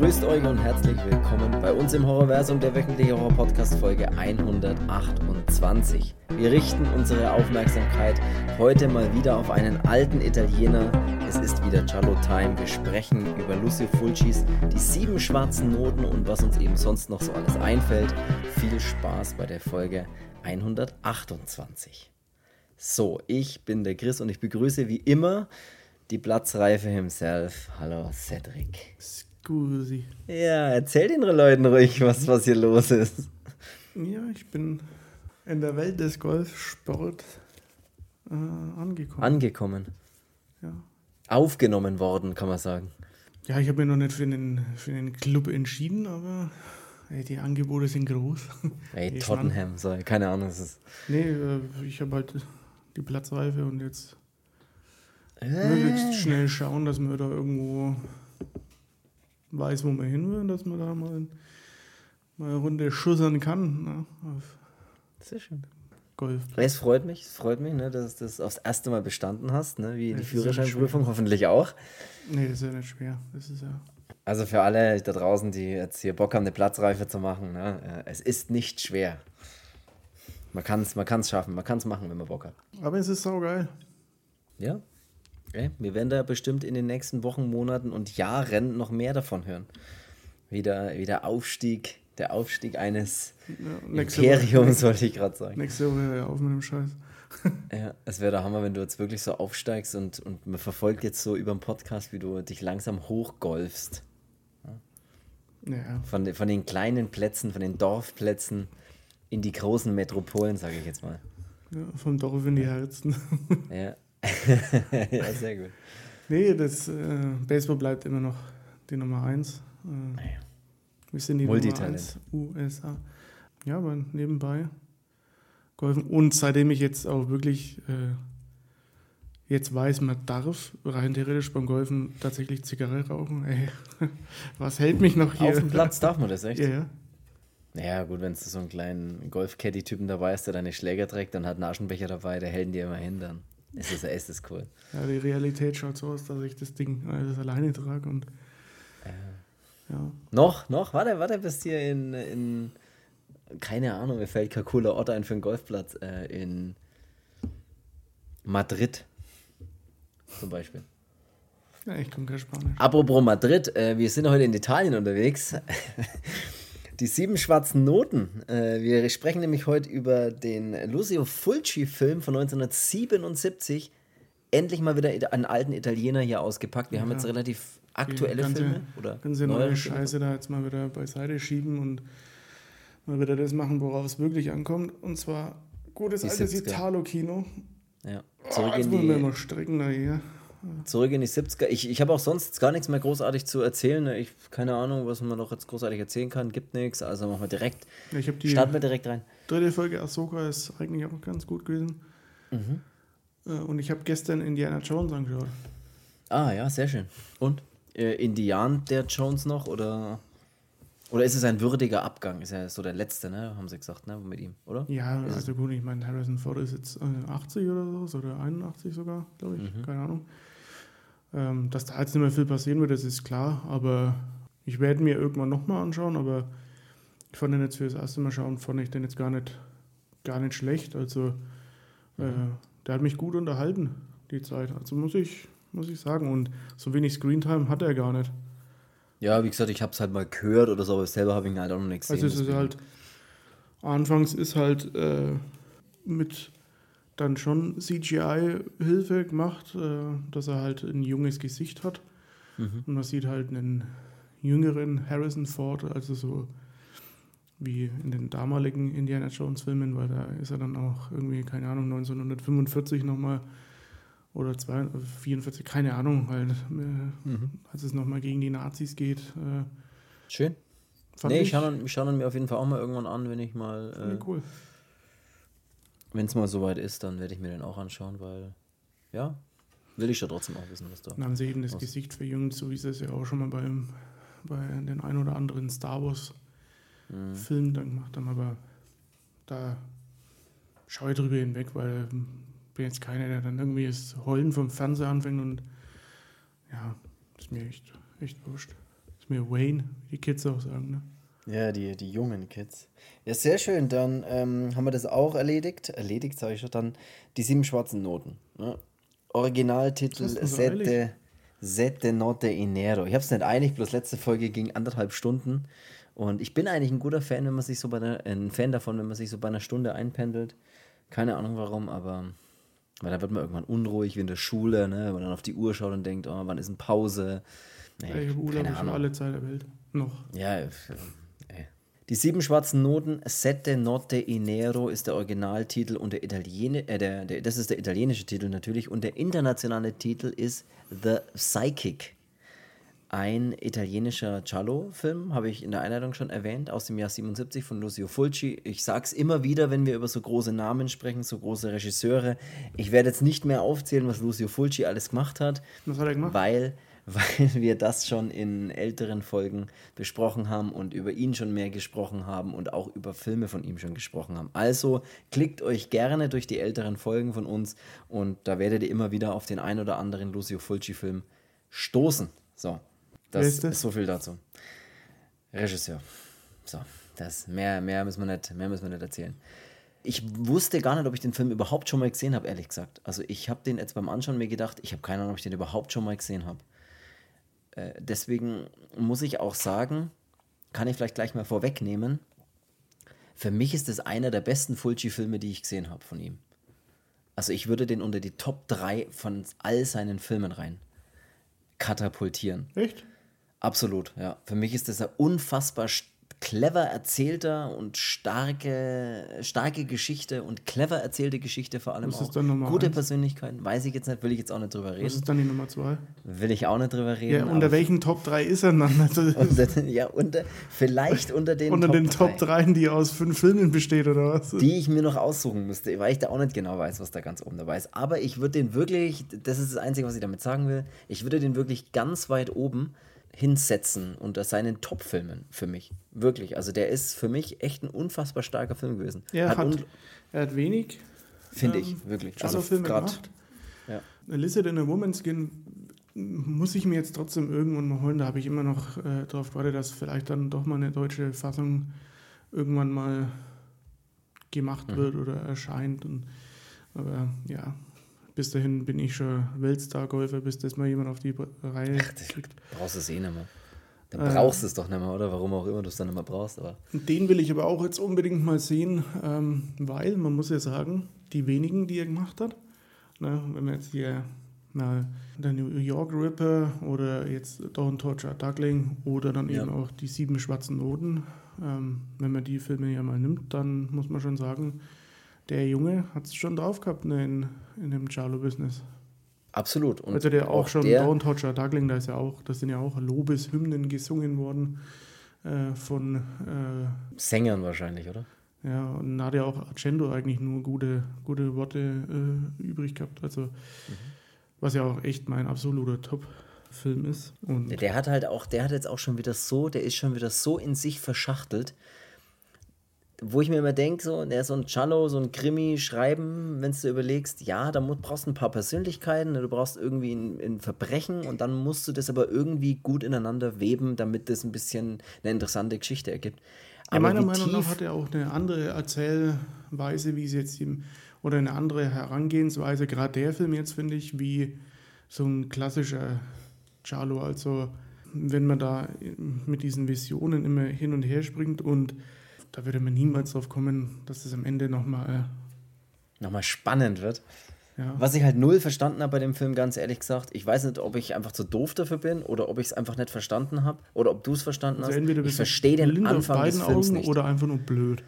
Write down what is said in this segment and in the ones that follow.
Grüßt euch und herzlich willkommen bei uns im Horrorversum der wöchentliche Horror-Podcast Folge 128. Wir richten unsere Aufmerksamkeit heute mal wieder auf einen alten Italiener. Es ist wieder Giallo Time. Wir sprechen über Lucio Fulcis, die sieben schwarzen Noten und was uns eben sonst noch so alles einfällt. Viel Spaß bei der Folge 128. So, ich bin der Chris und ich begrüße wie immer die Platzreife himself. Hallo Cedric. Scusi. Ja, erzähl den Leuten ruhig, was, was hier los ist. Ja, ich bin in der Welt des Golfsports äh, angekommen. Angekommen. ja. Aufgenommen worden, kann man sagen. ja, ich habe mich noch nicht für den, für den Club entschieden, aber ey, die Angebote sind groß. Ey, Ich Tottenham, so, keine Ahnung, es ist. Nee, äh, ich habe halt die Platzreife und jetzt Äh. möglichst schnell schauen, dass man da irgendwo weiß, wo man hin will, dass man da mal, mal eine Runde schussern kann ne, auf Sehr schön. Golf. Es freut mich, es freut mich, ne, dass du das aufs erste Mal bestanden hast, ne, wie die ist ja Führerscheinprüfung, hoffentlich auch. Nee, das ist ja nicht schwer. Das ist ja. Also für alle da draußen, die jetzt hier Bock haben, eine Platzreife zu machen, ne, äh, es ist nicht schwer. Man kann es man kann's schaffen, man kann es machen, wenn man Bock hat. Aber es ist saugeil. Ja. Okay. Wir werden da bestimmt in den nächsten Wochen, Monaten und Jahren noch mehr davon hören. Wie der, wie der Aufstieg, der Aufstieg eines Ja, Imperiums, wollte ich gerade sagen. nächste Woche hör auf mit dem Scheiß. Ja, es wäre der Hammer, wenn du jetzt wirklich so aufsteigst und, und man verfolgt jetzt so über den Podcast, wie du dich langsam hochgolfst. Ja, Von, den- von den kleinen Plätzen, von den Dorfplätzen in die großen Metropolen, sage ich jetzt mal. ja, vom Dorf in die Herzen. Ja. ja, sehr gut. nee, das äh, Baseball bleibt immer noch die Nummer 1. Äh, wir sind die Nummer Multitalent. 1 USA. Ja, aber nebenbei golfen. Und seitdem ich jetzt auch wirklich äh, jetzt weiß, man darf rein theoretisch beim Golfen tatsächlich Zigarre rauchen. Ey, was hält mich noch hier? Auf dem Platz darf man das, echt? Ja, ja. Ja, gut, wenn du so einen kleinen Golf-Caddy-Typen dabei hast, der deine Schläger trägt und hat einen Aschenbecher dabei, der hält dir immer hin, dann ist das, ist cool. Ja, die Realität schaut so aus, dass ich das Ding alles alleine trage und ja. Noch, noch, warte, warte, bis dir in, in keine Ahnung, mir fällt kein cooler Ort ein für einen Golfplatz, äh, in Madrid zum Beispiel. ja, ich kann kein Spanisch. Apropos Madrid, äh, wir sind heute in Italien unterwegs. Die sieben schwarzen Noten. Äh, wir sprechen nämlich heute über den Lucio Fulci-Film von 1977. Endlich mal wieder einen alten Italiener hier ausgepackt. Wir haben Ja. jetzt relativ aktuelle ganze, Filme. Oder ganze neuere neue Filme. Scheiße da jetzt mal wieder beiseite schieben und mal wieder das machen, worauf es wirklich ankommt. Und zwar gutes Die altes 70er. Italo-Kino. Ja. Oh, Zurück, jetzt in wollen wir die, mal strecken da hier. Zurück in die 70er. Ich, ich habe auch sonst gar nichts mehr großartig zu erzählen. Ich keine Ahnung, was man noch jetzt großartig erzählen kann. Gibt nichts. Also machen wir direkt. Ich habe die Starten wir direkt rein. dritte Folge Ahsoka ist eigentlich auch ganz gut gewesen. Mhm. Äh, Und ich habe gestern Indiana Jones angeschaut. Ah, ja, sehr schön. Und? Äh, Indian der Jones noch oder oder ist es ein würdiger Abgang? Ist ja so der letzte, ne? Haben sie gesagt, ne? Mit ihm, oder? Ja, also gut, ich meine, Harrison Ford ist jetzt äh, 80 oder so, oder 81 sogar, glaube ich, Mhm. keine Ahnung. Ähm, dass da jetzt nicht mehr viel passieren wird, das ist klar, aber ich werde mir irgendwann nochmal anschauen, aber ich fand den jetzt für das erste Mal schauen, fand ich den jetzt gar nicht, gar nicht schlecht. Also, Mhm. äh, der hat mich gut unterhalten, die Zeit. Also muss ich, muss ich sagen. Und so wenig Screentime hat er gar nicht. Ja, wie gesagt, ich habe es halt mal gehört oder so, aber selber habe ich ihn halt auch noch nicht gesehen. Also es ist halt, anfangs ist halt äh, mit dann schon CGI-Hilfe gemacht, äh, dass er halt ein junges Gesicht hat. Mhm. Und man sieht halt einen jüngeren Harrison Ford, also so wie in den damaligen Indiana Jones-Filmen, weil da ist er dann auch irgendwie, keine Ahnung, 1945 nochmal oder 44, keine Ahnung, halt, Mhm. als es nochmal gegen die Nazis geht. Äh, Schön. fand nee, ich schaue ihn, mir auf jeden Fall auch mal irgendwann an, wenn ich mal, äh, cool. Wenn es mal soweit ist, dann werde ich mir den auch anschauen, weil, ja, will ich ja trotzdem auch wissen, was da. Dann haben sie eben das Was? Gesicht verjüngt, so wie sie es ja auch schon mal beim, bei den ein oder anderen Star Mhm. Wars-Filmen dann gemacht haben. Aber da schaue ich drüber hinweg, weil ich bin jetzt keiner, der dann irgendwie das Heulen vom Fernseher anfängt und ja, ist mir echt, echt wurscht. Ist mir Wayne, wie die Kids auch sagen. Ne? Ja, die, die jungen Kids. Ja, sehr schön. Dann ähm, haben wir das auch erledigt. Erledigt, sage ich schon. Dann die sieben schwarzen Noten. Ne? Originaltitel Sette, Sette Note Inero. Ich habe es nicht einig, bloß letzte Folge ging anderthalb Stunden. Und ich bin eigentlich ein guter Fan, wenn man sich so bei einer, ein Fan davon, wenn man sich so bei einer Stunde einpendelt. Keine Ahnung warum, aber weil da wird man irgendwann unruhig wie in der Schule, ne? wenn man dann auf die Uhr schaut und denkt, oh, wann ist denn Pause? Nee, Ja, ich habe Urlaub schon alle Zeit der Welt. Noch. Ja, äh. Die sieben schwarzen Noten, Sette Notte Inero ist der Originaltitel und der Italiener, äh, der, der, das ist der italienische Titel natürlich und der internationale Titel ist The Psychic. Ein italienischer Giallo-Film, habe ich in der Einleitung schon erwähnt, aus dem Jahr 77 von Lucio Fulci. Ich sage es immer wieder, wenn wir über so große Namen sprechen, so große Regisseure. Ich werde jetzt nicht mehr aufzählen, was Lucio Fulci alles gemacht hat Was hat er gemacht? weil, weil wir das schon in älteren Folgen besprochen haben und über ihn schon mehr gesprochen haben und auch über Filme von ihm schon gesprochen haben. Also klickt euch gerne durch die älteren Folgen von uns und da werdet ihr immer wieder auf den ein oder anderen Lucio Fulci-Film stoßen. So, das ist, so viel dazu. Regisseur. So, das mehr, mehr müssen wir nicht, mehr müssen wir nicht erzählen. Ich wusste gar nicht, ob ich den Film überhaupt schon mal gesehen habe, ehrlich gesagt. Also ich habe den jetzt beim Anschauen mir gedacht, ich habe keine Ahnung, ob ich den überhaupt schon mal gesehen habe. Äh, deswegen muss ich auch sagen, kann ich vielleicht gleich mal vorwegnehmen, für mich ist das einer der besten Fulci-Filme, die ich gesehen habe von ihm. Also ich würde den unter die Top 3 von all seinen Filmen rein katapultieren. Echt? Absolut, ja. Für mich ist das ein unfassbar clever erzählter und starke, starke Geschichte und clever erzählte Geschichte vor allem Was ist auch. Gute eins? Persönlichkeiten, weiß ich jetzt nicht, will ich jetzt auch nicht drüber Was reden. ist dann die Nummer zwei? Will ich auch nicht drüber reden. Ja, unter welchen Top 3 ist er dann? Also, unter, ja, unter, vielleicht unter den unter Top den Top 3, 3, die aus fünf Filmen besteht, oder was? die ich mir noch aussuchen müsste, weil ich da auch nicht genau weiß, was da ganz oben dabei ist. Aber ich würde den wirklich, das ist das Einzige, was ich damit sagen will, ich würde den wirklich ganz weit oben hinsetzen unter seinen Top-Filmen für mich. Wirklich. Also der ist für mich echt ein unfassbar starker Film gewesen. Er hat, ungl- er hat wenig Finde ähm, ich, wirklich. Giallo-Filme grad- gemacht. Ja. Lizard in a Woman's Skin muss ich mir jetzt trotzdem irgendwann mal holen. Da habe ich immer noch äh, darauf gewartet, dass vielleicht dann doch mal eine deutsche Fassung irgendwann mal gemacht Mhm. wird oder erscheint. Und, aber ja, bis dahin bin ich schon Weltstar-Golfer, bis das mal jemand auf die Reihe kriegt. Brauchst du es eh nicht mehr. Dann Äh. brauchst du es doch nicht mehr, oder? Warum auch immer du es dann nicht mehr brauchst. Aber Den will ich aber auch jetzt unbedingt mal sehen, ähm, weil man muss ja sagen, die wenigen, die er gemacht hat, ne, wenn man jetzt hier na, der New York Ripper oder jetzt Dawn Torture Duckling oder dann Ja. eben auch die sieben schwarzen Noten, ähm, wenn man die Filme ja mal nimmt, dann muss man schon sagen, der Junge hat es schon drauf gehabt ne, in, in dem Charlo-Business. absolut. Und Also der auch schon der, Dawn Torture Duckling, da ist ja auch, das sind ja auch Lobeshymnen gesungen worden äh, von äh, Sängern wahrscheinlich, oder? Ja, und da hat ja auch Argento eigentlich nur gute, gute Worte äh, übrig gehabt. Also, was ja auch echt mein absoluter Top-Film ist. Und Der, der hat halt auch, der hat jetzt auch schon wieder so, der ist schon wieder so in sich verschachtelt, wo ich mir immer denke, so, der so ein Cello, so ein Krimi schreiben, wenn du überlegst, ja, da brauchst du ein paar Persönlichkeiten, ne, du brauchst irgendwie ein, ein Verbrechen und dann musst du das aber irgendwie gut ineinander weben, damit das ein bisschen eine interessante Geschichte ergibt. ja, Aber meiner wie Meinung nach hat er auch eine andere Erzählweise, wie es jetzt ihm, oder eine andere Herangehensweise, gerade der Film jetzt, finde ich, wie so ein klassischer Charlo. Also, wenn man da mit diesen Visionen immer hin und her springt und da würde man niemals drauf kommen, dass es am Ende nochmal, nochmal spannend wird. ja, Was ich halt null verstanden habe bei dem Film, ganz ehrlich gesagt, ich weiß nicht, ob ich einfach zu doof dafür bin oder ob ich es einfach nicht verstanden habe oder ob du es verstanden also hast. entweder Ich bist verstehe den Anfang des Films Augen nicht. oder einfach nur blöd.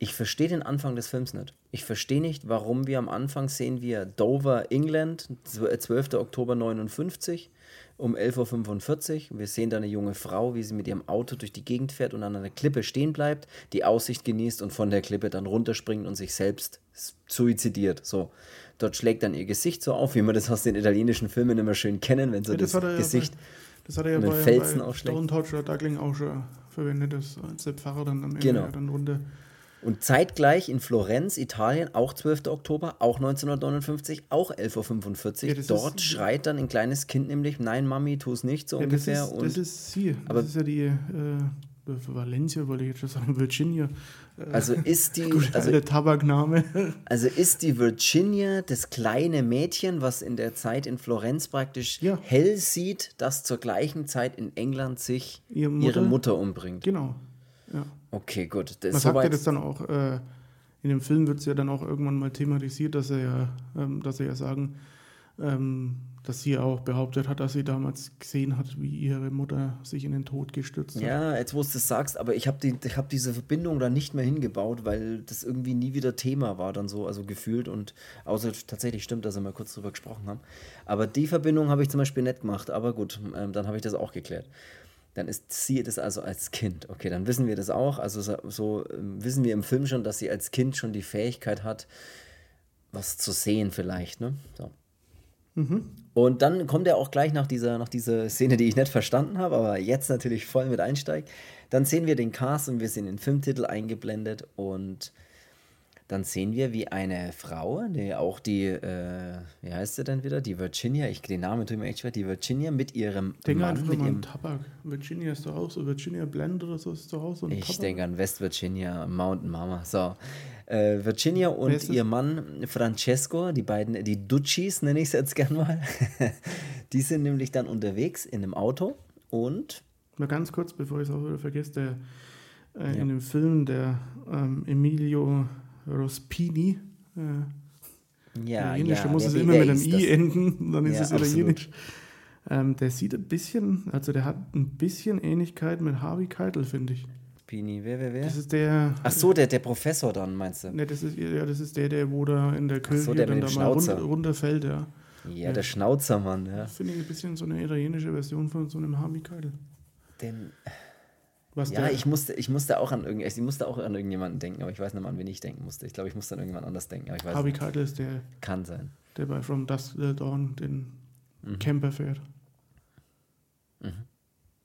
Ich verstehe den Anfang des Films nicht. Ich verstehe nicht, warum wir am Anfang sehen wir Dover, England, zw- 12. Oktober 59 um 11.45 Uhr. Wir sehen da eine junge Frau, wie sie mit ihrem Auto durch die Gegend fährt und an einer Klippe stehen bleibt, die Aussicht genießt und von der Klippe dann runterspringt und sich selbst suizidiert. So. Dort schlägt dann ihr Gesicht so auf, wie wir das aus den italienischen Filmen immer schön kennen, wenn so Ja, das das, ja Gesicht. bei, das hat er ja bei, Felsen bei. Stone Torture Duckling auch schon verwendet, das als der Pfarrer dann am Ende Genau. dann runter. Und zeitgleich in Florenz, Italien, auch 12. Oktober, auch 1959, auch 11.45 Uhr. Ja, das Dort ist- schreit dann ein kleines Kind nämlich, nein, Mami, tu es nicht, so Ja, das, ungefähr. ist, und das ist sie. aber- das ist ja die äh, Valencia, wollte ich jetzt schon sagen, Virginia. Äh, also ist die, Gut, also, der Tabakname. also ist die Virginia das kleine Mädchen, was in der Zeit in Florenz praktisch Ja. hell sieht, das zur gleichen Zeit in England sich Ihre ihre Mutter? Mutter umbringt. genau. Ja. Okay, gut. Das Man sagt ja das dann auch, äh, in dem Film wird es ja dann auch irgendwann mal thematisiert, dass er ja, ähm, dass er ja sagen, ähm, dass sie auch behauptet hat, dass sie damals gesehen hat, wie ihre Mutter sich in den Tod gestürzt hat. Ja, jetzt wo du es sagst, aber ich habe die, ich hab diese Verbindung da nicht mehr hingebaut, weil das irgendwie nie wieder Thema war, dann so, also gefühlt und außer tatsächlich stimmt, dass wir mal kurz drüber gesprochen haben. Aber die Verbindung habe ich zum Beispiel nicht gemacht, aber gut, ähm, dann habe ich das auch geklärt. Dann ist sie das also als Kind. Okay, dann wissen wir das auch. Also so, so ähm, wissen wir im Film schon, dass sie als Kind schon die Fähigkeit hat, was zu sehen vielleicht, ne? So. Und dann kommt er auch gleich nach dieser, nach dieser Szene, die ich nicht verstanden habe, aber jetzt natürlich voll mit einsteigt. Dann sehen wir den Cast und wir sehen den Filmtitel eingeblendet und dann sehen wir, wie eine Frau, die auch die, äh, wie heißt sie denn wieder? Die Virginia, ich den Namen tue mir echt schwer, die Virginia mit ihrem Denk Mann, einfach mit an ihrem, Tabak. Virginia ist doch auch so, Virginia Blend oder so ist doch auch so ein ich denke an West Virginia, Mountain Mama. So, äh, Virginia und ihr Mann Francesco, die beiden, die Duccis nenne ich es jetzt gern mal, die sind nämlich dann unterwegs in einem Auto und Mal ganz kurz, bevor ich es auch wieder vergesse, der, äh, Ja. in dem Film der ähm, Emilio Rospini, äh, ja, italienisch, ja, da muss es immer mit einem I enden, dann ist Ja, es italienisch. Ähm, der sieht ein bisschen, also der hat ein bisschen Ähnlichkeit mit Harvey Keitel, finde ich. Pini, wer, wer, wer? Das ist der. Ach so, der, der Professor dann, meinst du? Ne, das ist, ja, das ist der, der wo da in der Kirche so, der dann da dem mal Schnauzer. runterfällt, ja. Ja, der Schnauzermann, ja. Finde ich ein bisschen so eine italienische Version von so einem Harvey Keitel. Den, Was ja, ich musste, ich musste auch an irgend, ich musste auch an irgendjemanden denken, aber ich weiß nicht mal, an wen ich denken musste. Ich glaube, ich musste an irgendjemand anders denken, aber ich weiß Harvey nicht. Keitel ist der, Kann sein. der bei From Dusk Till Dawn den Mhm. Camper fährt.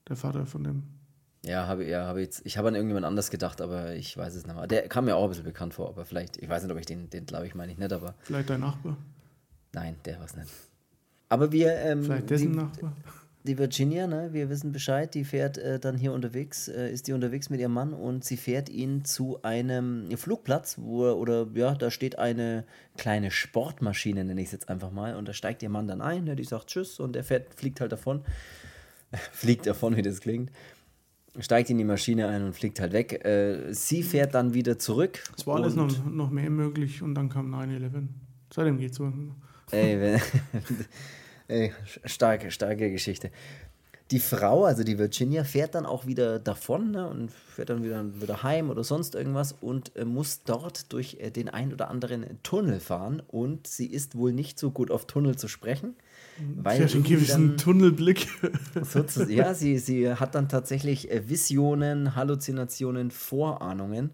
Der Vater von dem. Ja, habe ja, habe jetzt, ich habe an irgendjemand anders gedacht, aber ich weiß es nicht mehr. Der kam mir auch ein bisschen bekannt vor, aber vielleicht, ich weiß nicht, ob ich den, den glaube ich, meine ich nicht, aber Vielleicht dein Nachbar. nein, der war es nicht. Aber wir, ähm, Vielleicht dessen die, Nachbar. Die Virginia, ne, wir wissen Bescheid, die fährt äh, dann hier unterwegs, äh, ist die unterwegs mit ihrem Mann und sie fährt ihn zu einem Flugplatz, wo er, oder ja, da steht eine kleine Sportmaschine, nenne ich es jetzt einfach mal, und da steigt ihr Mann dann ein, ne, die sagt Tschüss und er fährt, fliegt halt davon, fliegt davon, wie das klingt, steigt in die Maschine ein und fliegt halt weg. Äh, sie fährt dann wieder zurück. Es war alles noch, noch mehr möglich und dann kam 9-11. Seitdem geht's so. Ey, wenn, ey, starke, starke Geschichte. Die Frau, also die Virginia, fährt dann auch wieder davon ne, und fährt dann wieder, wieder heim oder sonst irgendwas und äh, muss dort durch äh, den ein oder anderen Tunnel fahren. Und sie ist wohl nicht so gut auf Tunnel zu sprechen. Weil Sie hat einen gewissen Tunnelblick. Ja, sie, sie hat dann tatsächlich äh, Visionen, Halluzinationen, Vorahnungen.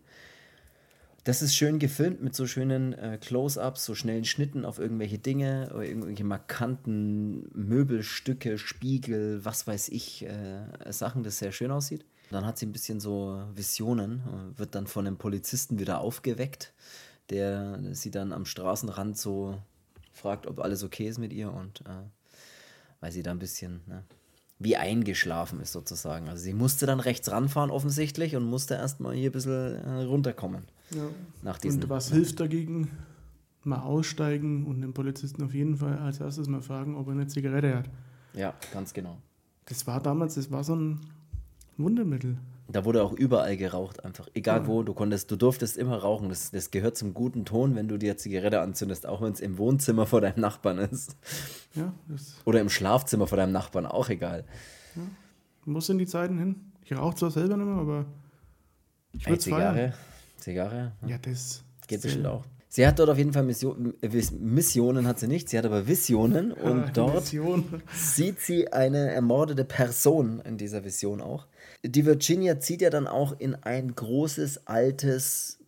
Das ist schön gefilmt mit so schönen äh, Close-ups, so schnellen Schnitten auf irgendwelche Dinge, oder irgendwelche markanten Möbelstücke, Spiegel, was weiß ich, äh, Sachen, das sehr schön aussieht. Dann hat sie ein bisschen so Visionen, äh, wird dann von einem Polizisten wieder aufgeweckt, der sie dann am Straßenrand so fragt, ob alles okay ist mit ihr und äh, weil sie da ein bisschen ne, wie eingeschlafen ist sozusagen. Also sie musste dann rechts ranfahren offensichtlich und musste erstmal hier ein bisschen äh, runterkommen. Ja. Nach diesen, Und was hilft dagegen? Mal aussteigen und den Polizisten auf jeden Fall als erstes mal fragen, ob er eine Zigarette hat. Ja, ganz genau. Das war damals, das war so ein Wundermittel. Da wurde auch überall geraucht, einfach. Egal wo, du konntest, du durftest immer rauchen. Das, das gehört zum guten Ton, wenn du dir Zigarette anzündest, auch wenn es im Wohnzimmer vor deinem Nachbarn ist. Ja, Oder im Schlafzimmer vor deinem Nachbarn, auch egal. muss in die Zeiten hin. Ich rauche zwar selber nicht mehr, aber ich würde es feiern. Zigarre, Zigarre, Ja, das geht bestimmt auch. Sie hat dort auf jeden Fall Mission, äh, Missionen, hat sie nicht, sie hat aber Visionen und dort Mission. sieht sie eine ermordete Person in dieser Vision auch. Die Virginia zieht ja dann auch in ein großes, altes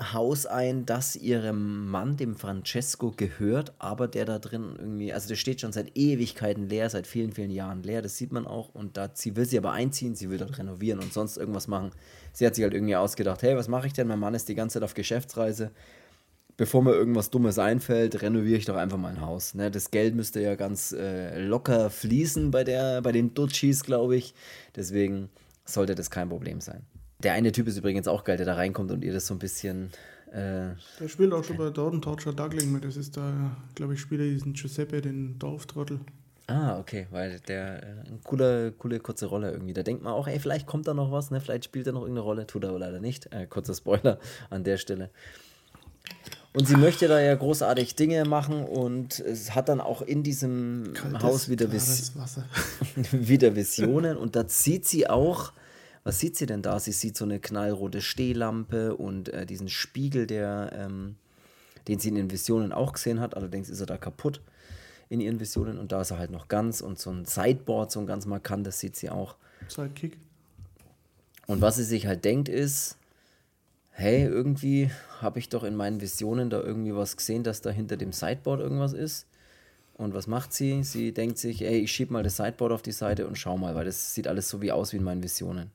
Haus ein, das ihrem Mann, dem Francesco, gehört, aber der da drin irgendwie, also der steht schon seit Ewigkeiten leer, seit vielen, vielen Jahren leer, das sieht man auch. Und da sie will sie aber einziehen, sie will dort renovieren und sonst irgendwas machen. Sie hat sich halt irgendwie ausgedacht, hey, was mache ich denn? Mein Mann ist die ganze Zeit auf Geschäftsreise. Bevor mir irgendwas Dummes einfällt, renoviere ich doch einfach mal ein Haus. Ne? Das Geld müsste ja ganz äh, locker fließen bei, der, bei den Dutchis, glaube ich. Deswegen sollte das kein Problem sein. Der eine Typ ist übrigens auch geil, der da reinkommt und ihr das so ein bisschen. Äh, der spielt auch schon bei Dorton Torture Duckling mit. Das ist da, glaube ich, spielt er diesen Giuseppe, den Dorftrottel. Ah, okay, weil der äh, eine coole, coole kurze Rolle irgendwie. Da denkt man auch, ey, vielleicht kommt da noch was, ne? Vielleicht spielt er noch irgendeine Rolle, tut er aber leider nicht. Äh, kurzer Spoiler an der Stelle. Und sie möchte da ja großartig Dinge machen und es hat dann auch in diesem Kaltes, Haus wieder, Vis wieder Visionen und da sieht sie auch was sieht sie denn da? Sie sieht so eine knallrote Stehlampe und äh, diesen Spiegel, der, ähm, den sie in den Visionen auch gesehen hat. Allerdings ist er da kaputt in ihren Visionen und da ist er halt noch ganz und so ein Sideboard, so ein ganz markantes, sieht sie auch. Sidekick. Und was sie sich halt denkt ist, hey, irgendwie habe ich doch in meinen Visionen da irgendwie was gesehen, dass da hinter dem Sideboard irgendwas ist. Und was macht sie? Sie denkt sich, ey, ich schiebe mal das Sideboard auf die Seite und schau mal, weil das sieht alles so wie aus wie in meinen Visionen.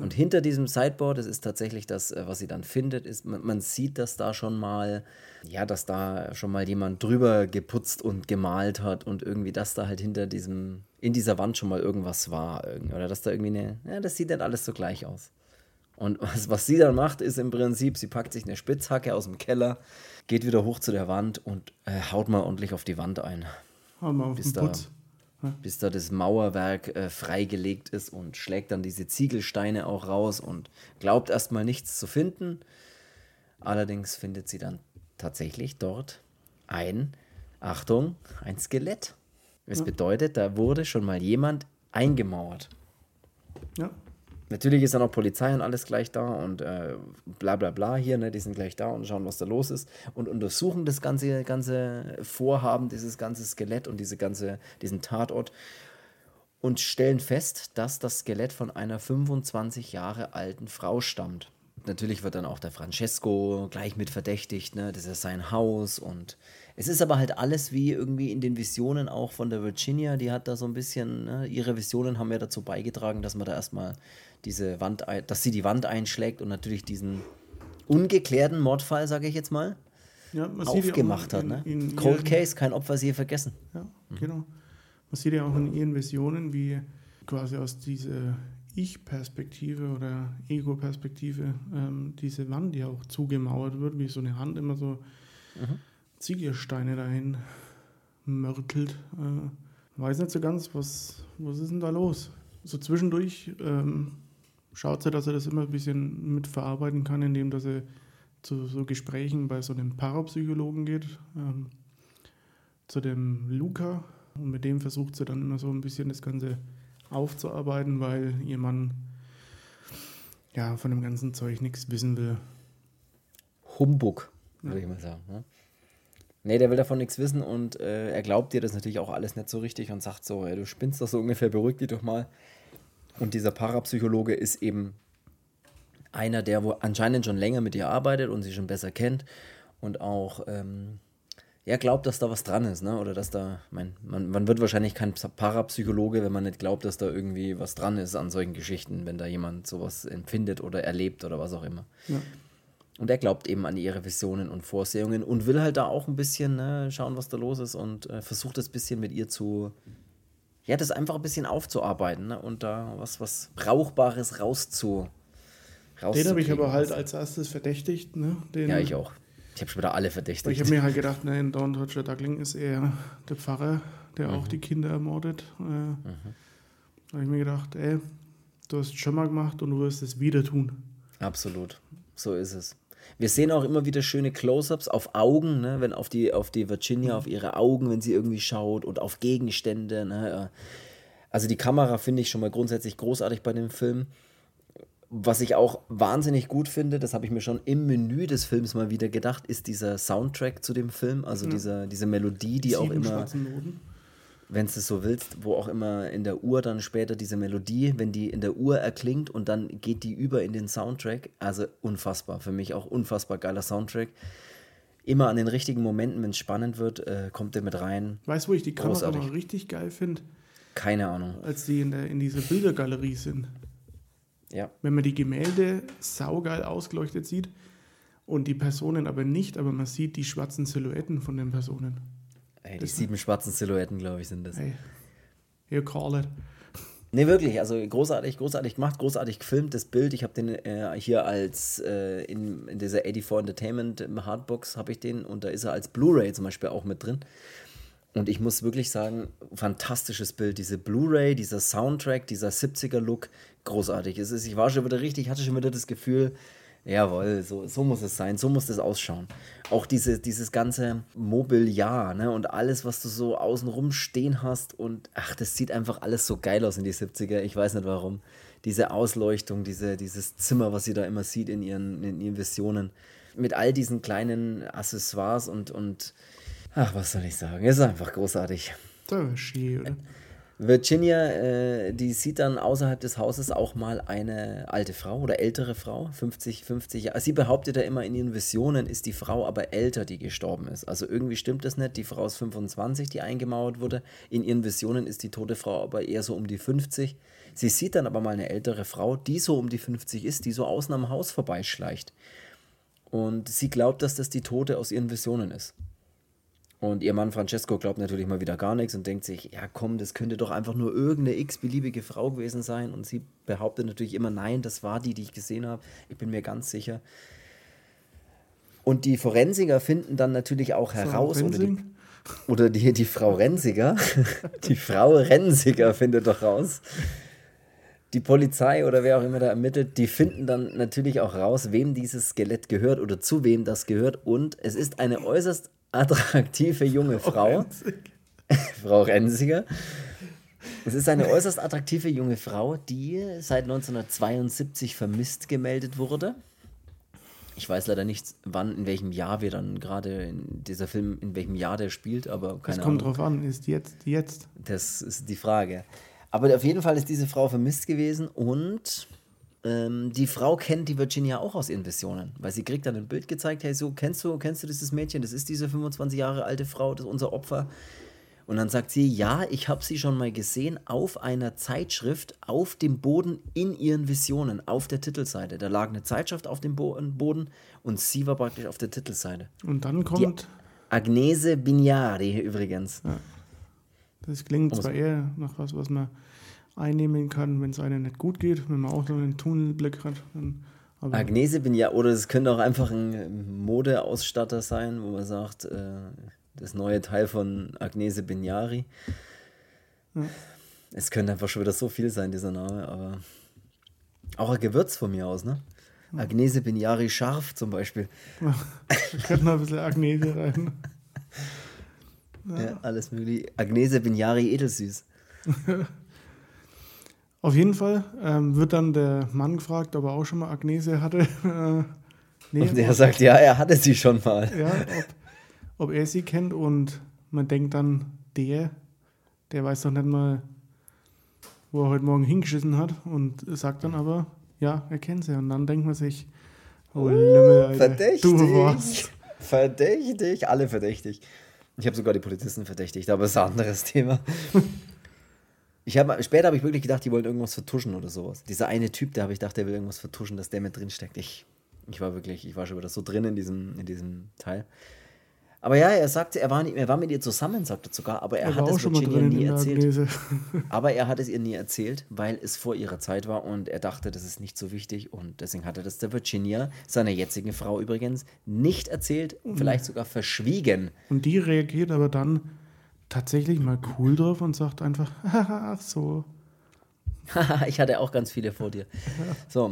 Und hinter diesem Sideboard, das ist tatsächlich das, äh, was sie dann findet, ist, man, man, sieht, dass da schon mal, ja, dass da schon mal jemand drüber geputzt und gemalt hat und irgendwie, dass da halt hinter diesem, in dieser Wand schon mal irgendwas war. Oder dass da irgendwie eine, ja, das sieht dann alles so gleich aus. Und was, was sie dann macht, ist im Prinzip, sie packt sich eine Spitzhacke aus dem Keller, geht wieder hoch zu der Wand und äh, haut mal ordentlich auf die Wand ein. Haut mal auf den Putz. Da, bis da das Mauerwerk äh, freigelegt ist und schlägt dann diese Ziegelsteine auch raus und glaubt erstmal nichts zu finden. Allerdings findet sie dann tatsächlich dort ein, Achtung, ein Skelett. Es ja. bedeutet, da wurde schon mal jemand eingemauert. Ja. Natürlich ist dann auch Polizei und alles gleich da und äh, bla bla bla hier, ne, die sind gleich da und schauen, was da los ist und untersuchen das ganze, ganze Vorhaben, dieses ganze Skelett und diese ganze, diesen Tatort und stellen fest, dass das Skelett von einer 25 Jahre alten Frau stammt. Natürlich wird dann auch der Francesco gleich mit verdächtigt, ne? das ist sein Haus und es ist aber halt alles wie irgendwie in den Visionen auch von der Virginia, die hat da so ein bisschen, ne? ihre Visionen haben ja dazu beigetragen, dass man da erstmal diese Wand, dass sie die Wand einschlägt und natürlich diesen ungeklärten Mordfall, sage ich jetzt mal, ja, aufgemacht hat. Ne? In, Cold Case, kein Opfer sie vergessen. Ja, mhm. genau. Man sieht ja auch in ihren Visionen, wie quasi aus dieser Ich-Perspektive oder Ego-Perspektive ähm, diese Wand ja auch zugemauert wird, wie so eine Hand immer so mhm. Ziegelsteine dahin mörtelt. Äh, weiß nicht so ganz, was, was ist denn da los? So zwischendurch ähm, schaut sie, dass er das immer ein bisschen mitverarbeiten kann, indem dass er zu so Gesprächen bei so einem Parapsychologen geht, ähm, zu dem Luca. Und mit dem versucht sie dann immer so ein bisschen das Ganze aufzuarbeiten, weil ihr Mann ja von dem ganzen Zeug nichts wissen will. Humbug, würde ja. ich mal sagen. Ne? Nee, der will davon nichts wissen und äh, er glaubt dir das natürlich auch alles nicht so richtig und sagt so, ey, du spinnst doch so ungefähr, beruhig dich doch mal. Und dieser Parapsychologe ist eben einer, der wo anscheinend schon länger mit ihr arbeitet und sie schon besser kennt und auch ähm, ja, glaubt, dass da was dran ist, ne? Oder dass da, mein, man, man wird wahrscheinlich kein Parapsychologe, wenn man nicht glaubt, dass da irgendwie was dran ist an solchen Geschichten, wenn da jemand sowas empfindet oder erlebt oder was auch immer. Ja. Und er glaubt eben an ihre Visionen und Vorsehungen und will halt da auch ein bisschen ne, schauen, was da los ist und äh, versucht das bisschen mit ihr zu ja, das einfach ein bisschen aufzuarbeiten ne? und da was, was Brauchbares rauszu. Den habe ich aber halt als erstes verdächtigt. Ne? Den, ja, ich auch. Ich habe schon wieder alle verdächtigt. Ich habe mir halt gedacht, ne, in Don Roger Duckling ist er der Pfarrer, der mhm. auch die Kinder ermordet. Äh, mhm. Da habe ich mir gedacht, ey, du hast es schon mal gemacht und du wirst es wieder tun. Absolut. So ist es. Wir sehen auch immer wieder schöne Close-ups auf Augen, ne? wenn auf die, auf die Virginia, auf ihre Augen, wenn sie irgendwie schaut und auf Gegenstände. Ne? Also die Kamera finde ich schon mal grundsätzlich großartig bei dem Film. Was ich auch wahnsinnig gut finde, das habe ich mir schon im Menü des Films mal wieder gedacht, ist dieser Soundtrack zu dem Film, also ja. dieser, diese Melodie, die Sieben auch immer. Wenn du es so willst, wo auch immer in der Uhr dann später diese Melodie, wenn die in der Uhr erklingt und dann geht die über in den Soundtrack. Also unfassbar, für mich auch unfassbar geiler Soundtrack. Immer an den richtigen Momenten, wenn es spannend wird, äh, kommt der mit rein. Weißt du, wo ich die Kamera mal richtig geil finde? Keine Ahnung. Als die in, der, in dieser Bildergalerie sind. Ja. Wenn man die Gemälde saugeil ausgeleuchtet sieht und die Personen aber nicht, aber man sieht die schwarzen Silhouetten von den Personen. Ey, die sieben schwarzen Silhouetten, glaube ich, sind das. Ey, you call it. Nee, wirklich, also großartig, großartig gemacht, großartig gefilmt, das Bild. Ich habe den äh, hier als äh, in, in dieser 84 Entertainment Hardbox habe ich den und da ist er als Blu-ray zum Beispiel auch mit drin. Und ich muss wirklich sagen, fantastisches Bild. Diese Blu-ray, dieser Soundtrack, dieser 70er-Look, großartig. Es ist, ich war schon wieder richtig, hatte schon wieder das Gefühl, jawohl, so, so muss es sein, so muss es ausschauen. Auch diese, dieses ganze Mobiliar ne, und alles, was du so außenrum stehen hast und ach, das sieht einfach alles so geil aus in die 70er. Ich weiß nicht warum. Diese Ausleuchtung, diese, dieses Zimmer, was sie da immer sieht in ihren, in ihren Visionen. Mit all diesen kleinen Accessoires und, und Ach, was soll ich sagen? Ist einfach großartig. Das schön, oder? Virginia, äh, die sieht dann außerhalb des Hauses auch mal eine alte Frau oder ältere Frau, 50, 50 Jahre. Sie behauptet ja immer, in ihren Visionen ist die Frau aber älter, die gestorben ist. Also irgendwie stimmt das nicht. Die Frau ist 25, die eingemauert wurde. In ihren Visionen ist die tote Frau aber eher so um die 50. Sie sieht dann aber mal eine ältere Frau, die so um die 50 ist, die so außen am Haus vorbeischleicht. Und sie glaubt, dass das die Tote aus ihren Visionen ist. Und ihr Mann Francesco glaubt natürlich mal wieder gar nichts und denkt sich, ja komm, das könnte doch einfach nur irgendeine x-beliebige Frau gewesen sein. Und sie behauptet natürlich immer, nein, das war die, die ich gesehen habe. Ich bin mir ganz sicher. Und die Forensiker finden dann natürlich auch heraus, oder die, oder die, die Frau Rensiger, die Frau Rensiger findet doch raus, die Polizei oder wer auch immer da ermittelt, die finden dann natürlich auch raus, wem dieses Skelett gehört oder zu wem das gehört. Und es ist eine äußerst attraktive junge Frau. Frau Renziger. Es ist eine äußerst attraktive junge Frau, die seit 1972 vermisst gemeldet wurde. Ich weiß leider nicht, wann, in welchem Jahr wir dann gerade in dieser Film, in welchem Jahr der spielt, aber keine Das kommt Ahnung. drauf an, ist jetzt, jetzt. Das ist die Frage. Aber auf jeden Fall ist diese Frau vermisst gewesen und ähm, die Frau kennt die Virginia auch aus ihren Visionen, weil sie kriegt dann ein Bild gezeigt, hey, so, kennst du, kennst du dieses Mädchen? Das ist diese 25 Jahre alte Frau, das ist unser Opfer. Und dann sagt sie, ja, ich habe sie schon mal gesehen auf einer Zeitschrift auf dem Boden in ihren Visionen, auf der Titelseite. Da lag eine Zeitschrift auf dem Boden und sie war praktisch auf der Titelseite. Und dann kommt... Die Agnese Bignari übrigens. Ja. Das klingt zwar eher nach was, was man einnehmen kann, wenn es einem nicht gut geht, wenn man auch so einen Tunnelblick hat. Dann, Agnese bin ja, oder es könnte auch einfach ein Modeausstatter sein, wo man sagt, äh, das neue Teil von Agnese Bignari. Ja. Es könnte einfach schon wieder so viel sein, dieser Name, aber auch ein Gewürz von mir aus, ne? Agnese Bignari scharf zum Beispiel. Ja, ich könnte noch ein bisschen Agnese rein. Ja. ja, alles mögliche. Agnese Bignari edelsüß. Auf jeden Fall ähm, wird dann der Mann gefragt, ob er auch schon mal Agnese hatte. Äh, nee, und er sagt, ja, er hatte sie schon mal. Ja, ob, ob er sie kennt und man denkt dann, der, der weiß doch nicht mal, wo er heute Morgen hingeschissen hat und sagt dann aber, ja, er kennt sie. Und dann denkt man sich, oh, Limmel, Alter, verdächtig, du warst. Verdächtig, alle verdächtig. Ich habe sogar die Polizisten verdächtigt, aber das ist ein anderes Thema. Ich hab, später habe ich wirklich gedacht, die wollen irgendwas vertuschen oder sowas. Dieser eine Typ, der habe ich gedacht, der will irgendwas vertuschen, dass der mit drin steckt. Ich, ich war wirklich, ich war schon wieder so drin in diesem, in diesem Teil. Aber ja, er sagte, er war, nicht, er war mit ihr zusammen, sagte er sogar, aber er, er hat es Virginia nie erzählt. aber er hat es ihr nie erzählt, weil es vor ihrer Zeit war und er dachte, das ist nicht so wichtig und deswegen hat er das der Virginia, seiner jetzigen Frau übrigens, nicht erzählt, vielleicht sogar verschwiegen. Und die reagiert aber dann tatsächlich mal cool drauf und sagt einfach, ach so. ich hatte auch ganz viele vor dir. So,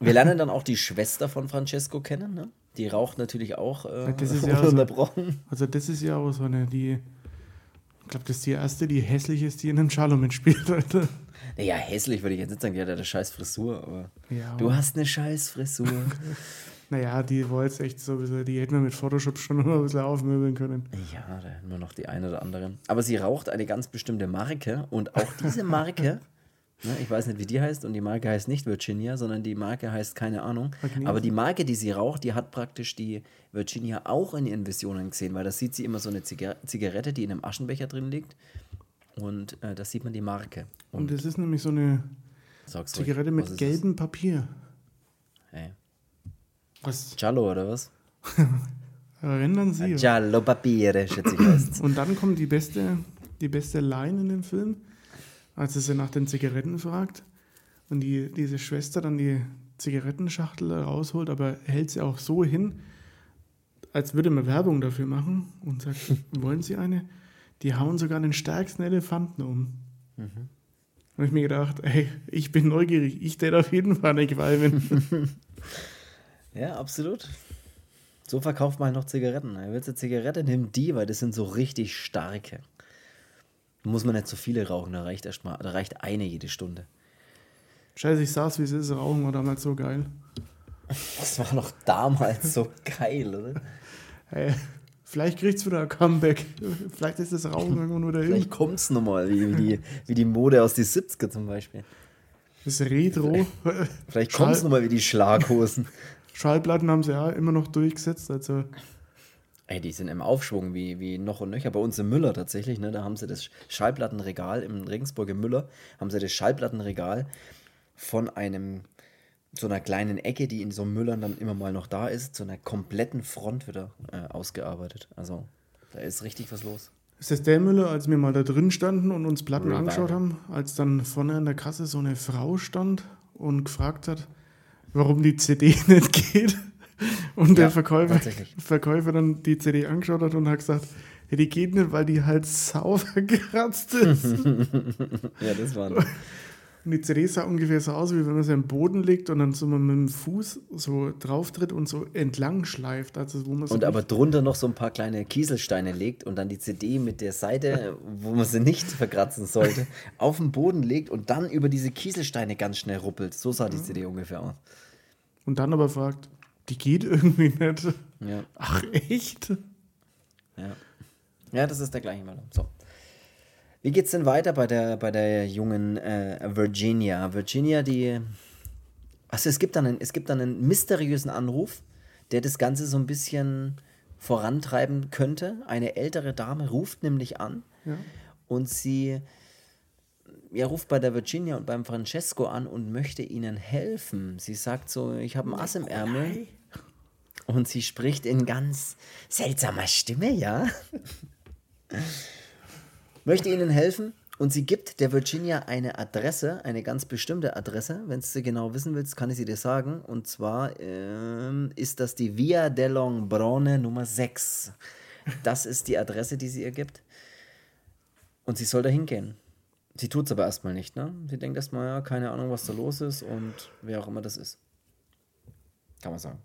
wir lernen dann auch die Schwester von Francesco kennen. Ne? Die raucht natürlich auch äh, das ist ja unterbrochen. Also, also das ist ja auch so eine, die, ich glaube, das ist die erste, die hässlich ist, die in einem Shalom mitspielt. Alter. Naja, hässlich würde ich jetzt nicht sagen, die hat eine scheiß Frisur, aber ja, du hast eine scheiß Frisur. Naja, die war jetzt echt so die hätten wir mit Photoshop schon noch ein bisschen aufmöbeln können. Ja, da hätten wir noch die eine oder andere. Aber sie raucht eine ganz bestimmte Marke und auch diese Marke, ne, ich weiß nicht, wie die heißt und die Marke heißt nicht Virginia, sondern die Marke heißt keine Ahnung. Magnesium. Aber die Marke, die sie raucht, die hat praktisch die Virginia auch in ihren Visionen gesehen, weil da sieht sie immer so eine Ziga Zigarette, die in einem Aschenbecher drin liegt und äh, da sieht man die Marke. Und das ist nämlich so eine ruhig, Zigarette was mit gelbem Papier. Hey. Was Giallo oder was? erinnern Sie? Giallo Papiere, schätze ich heißt Und dann kommt die beste, die beste Line in dem Film, als er sie nach den Zigaretten fragt und die, diese Schwester dann die Zigarettenschachtel rausholt, aber hält sie auch so hin, als würde man Werbung dafür machen und sagt, wollen Sie eine? Die hauen sogar den stärksten Elefanten um. Mhm. Habe ich mir gedacht, ey, ich bin neugierig, ich täte auf jeden Fall eine qualmen. Ja, absolut. So verkauft man halt noch Zigaretten. ne? Willst du Zigarette, nimm die, weil das sind so richtig starke. Da muss man nicht so viele rauchen, da reicht erst mal, da reicht eine jede Stunde. Scheiße, ich saß, wie es ist, Rauchen war damals so geil. Das war noch damals so geil, oder? Hey, vielleicht kriegt's wieder ein Comeback. Vielleicht ist das Rauchen irgendwann wieder Vielleicht hin. kommt's nochmal, wie, wie, die, wie die Mode aus den 70er zum Beispiel. Das Retro. Vielleicht kommt's Schall- nochmal wie die Schlaghosen. Schallplatten haben sie ja immer noch durchgesetzt. Also Ey, die sind im Aufschwung wie, wie noch und nöcher. Bei uns im Müller tatsächlich, ne? Da haben sie das Schallplattenregal im Regensburg im Müller, haben sie das Schallplattenregal von einem, so einer kleinen Ecke, die in so Müllern dann immer mal noch da ist, zu einer kompletten Front wieder äh, ausgearbeitet. Also, da ist richtig was los. ist das der Müller, als wir mal da drin standen und uns Platten Revival. angeschaut haben, als dann vorne an der Kasse so eine Frau stand und gefragt hat, warum die CD nicht geht. Und der Ja, Verkäufer, tatsächlich. Verkäufer dann die CD angeschaut hat und hat gesagt, ja, die geht nicht, weil die halt sauber gekratzt ist. Ja, das war noch. Und die CD sah ungefähr so aus, wie wenn man sie am Boden legt und dann so mit dem Fuß so drauf tritt und so entlang schleift. Also wo man so Und aber drunter noch so ein paar kleine Kieselsteine legt und dann die CD mit der Seite, wo man sie nicht verkratzen sollte, auf den Boden legt und dann über diese Kieselsteine ganz schnell ruppelt. So sah die CD ungefähr aus. Und dann aber fragt, die geht irgendwie nicht. Ja, Ach echt? ja. Ja, das ist der gleiche Meldung. So. Wie geht's denn weiter bei der, bei der jungen äh, Virginia? Virginia, die. Also es gibt, dann einen, es gibt dann einen mysteriösen Anruf, der das Ganze so ein bisschen vorantreiben könnte. Eine ältere Dame ruft nämlich an Ja. und sie ja, ruft bei der Virginia und beim Francesco an und möchte ihnen helfen. Sie sagt so, ich habe ein Ass im Ärmel. Und sie spricht in ganz seltsamer Stimme, ja. möchte ihnen helfen und sie gibt der Virginia eine Adresse, eine ganz bestimmte Adresse. Wenn du genau wissen willst, kann ich sie dir sagen. Und zwar ähm, ist das die Via dell'Ombrone Nummer 6. Das ist die Adresse, die sie ihr gibt. Und sie soll da hingehen. Sie tut es aber erstmal nicht, ne? Sie denkt erstmal, ja, keine Ahnung, was da los ist und wer auch immer das ist. Kann man sagen.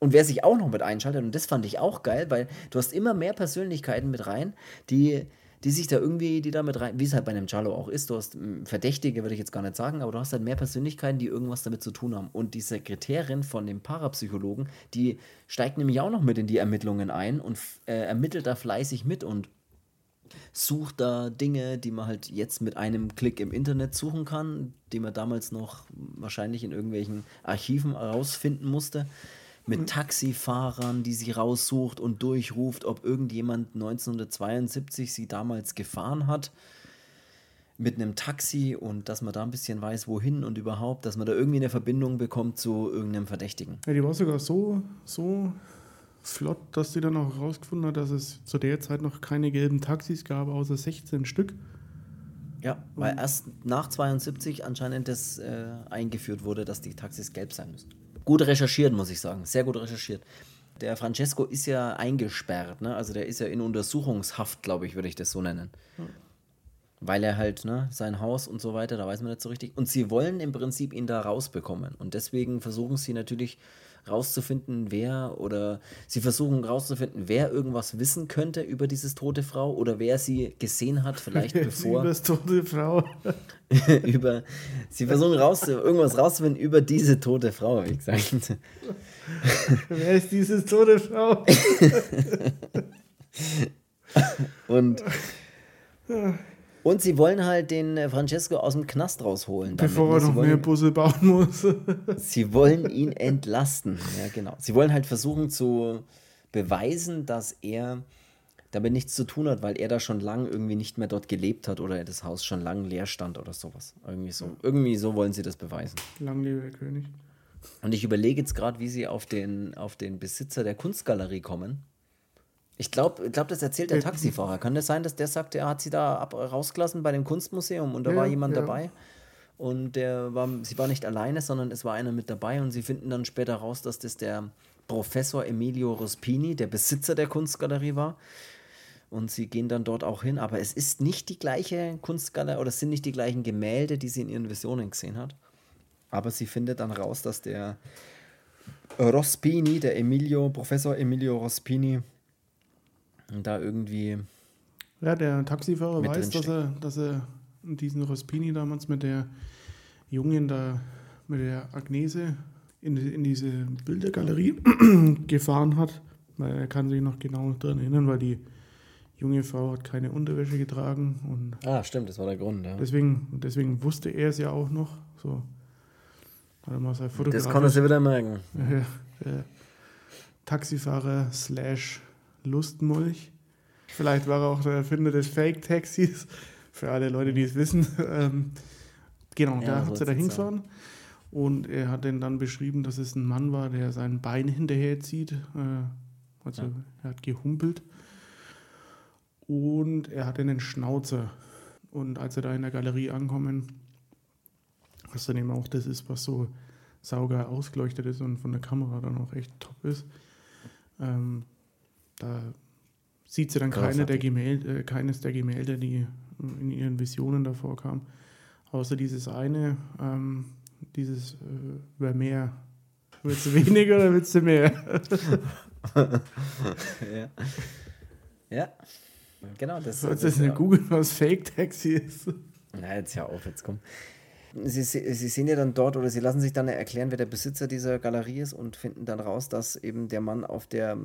Und wer sich auch noch mit einschaltet, und das fand ich auch geil, weil du hast immer mehr Persönlichkeiten mit rein, die, die sich da irgendwie, die da mit rein, wie es halt bei einem Giallo auch ist, du hast mm, Verdächtige, würde ich jetzt gar nicht sagen, aber du hast halt mehr Persönlichkeiten, die irgendwas damit zu tun haben. Und die Sekretärin von dem Parapsychologen, die steigt nämlich auch noch mit in die Ermittlungen ein und äh, ermittelt da fleißig mit und sucht da Dinge, die man halt jetzt mit einem Klick im Internet suchen kann, die man damals noch wahrscheinlich in irgendwelchen Archiven herausfinden musste. Mit Taxifahrern, die sie raussucht und durchruft, ob irgendjemand 1972 sie damals gefahren hat. Mit einem Taxi und dass man da ein bisschen weiß, wohin und überhaupt, dass man da irgendwie eine Verbindung bekommt zu irgendeinem Verdächtigen. Ja, die war sogar so, so flott, dass sie dann auch herausgefunden hat, dass es zu der Zeit noch keine gelben Taxis gab, außer 16 Stück. Ja, weil erst nach 72 anscheinend das äh, eingeführt wurde, dass die Taxis gelb sein müssen. Gut recherchiert, muss ich sagen. Sehr gut recherchiert. Der Francesco ist ja eingesperrt, ne? Also der ist ja in Untersuchungshaft, glaube ich, würde ich das so nennen. Weil er halt, ne, sein Haus und so weiter, da weiß man nicht so richtig. Und sie wollen im Prinzip ihn da rausbekommen. Und deswegen versuchen sie natürlich rauszufinden, wer oder sie versuchen rauszufinden, wer irgendwas wissen könnte über dieses tote Frau oder wer sie gesehen hat, vielleicht bevor. Über das tote Frau. über, sie versuchen raus, irgendwas rauszufinden über diese tote Frau, wie gesagt. wer ist diese tote Frau? und und sie wollen halt den äh, Francesco aus dem Knast rausholen. Bevor damit. er noch wollen, mehr Busse bauen muss. sie wollen ihn entlasten. Ja, genau. Sie wollen halt versuchen zu beweisen, dass er damit nichts zu tun hat, weil er da schon lange irgendwie nicht mehr dort gelebt hat oder das Haus schon lange leer stand oder sowas. Irgendwie so. Irgendwie so wollen sie das beweisen. Lang lebe der König. Und ich überlege jetzt gerade, wie sie auf den, auf den Besitzer der Kunstgalerie kommen. Ich glaube, glaub, das erzählt der Taxifahrer. Kann das sein, dass der sagt, er hat sie da ab, rausgelassen bei dem Kunstmuseum und da ja, war jemand ja. dabei? Und der war, sie war nicht alleine, sondern es war einer mit dabei und sie finden dann später raus, dass das der Professor Emilio Rospini, der Besitzer der Kunstgalerie war. Und sie gehen dann dort auch hin, aber es ist nicht die gleiche Kunstgalerie oder es sind nicht die gleichen Gemälde, die sie in ihren Visionen gesehen hat. Aber sie findet dann raus, dass der Rospini, der Emilio, Professor Emilio Rospini, da irgendwie. Ja, der Taxifahrer weiß, dass er, dass er diesen Rospini damals mit der Jungen da, mit der Agnese in, in diese Bildergalerie gefahren hat. Weil er kann sich noch genau daran erinnern, weil die junge Frau hat keine Unterwäsche getragen. Und ah, stimmt, das war der Grund, ja. Deswegen, deswegen wusste er es ja auch noch. So. Das kann er sich wieder merken. Ja. Taxifahrer slash Lustmolch. Vielleicht war er auch der Erfinder des Fake-Taxis, für alle Leute, die es wissen. Ähm, genau, ja, da hat sie da hingefahren. Und er hat dann, dann beschrieben, dass es ein Mann war, der sein Bein hinterherzieht. Äh, also ja. er hat gehumpelt. Und er hatte einen Schnauzer. Und als er da in der Galerie ankommen, was dann eben auch das ist, was so sauger ausgeleuchtet ist und von der Kamera dann auch echt top ist, ähm, da sieht sie dann keine der Gemälde, äh, keines der Gemälde, die in ihren Visionen davor kamen. Außer dieses eine, ähm, dieses äh, Vermeer. Willst du weniger oder willst du mehr? ja. Ja. Genau, das, Sollst das eine Google, was Fake Taxi ist? Na, jetzt ja auf, jetzt komm. Sie, sie, sie sehen ja dann dort oder sie lassen sich dann erklären, wer der Besitzer dieser Galerie ist und finden dann raus, dass eben der Mann auf der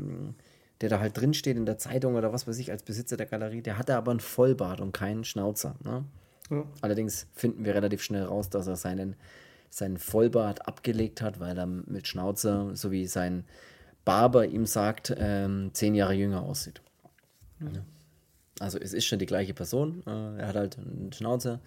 der da halt drin steht in der Zeitung oder was weiß ich als Besitzer der Galerie, der hatte aber einen Vollbart und keinen Schnauzer. Ne? Ja. Allerdings finden wir relativ schnell raus, dass er seinen, seinen Vollbart abgelegt hat, weil er mit Schnauzer, so wie sein Barber ihm sagt, ähm, zehn Jahre jünger aussieht. Ja. Also es ist schon die gleiche Person. Äh, er hat halt einen Schnauzer.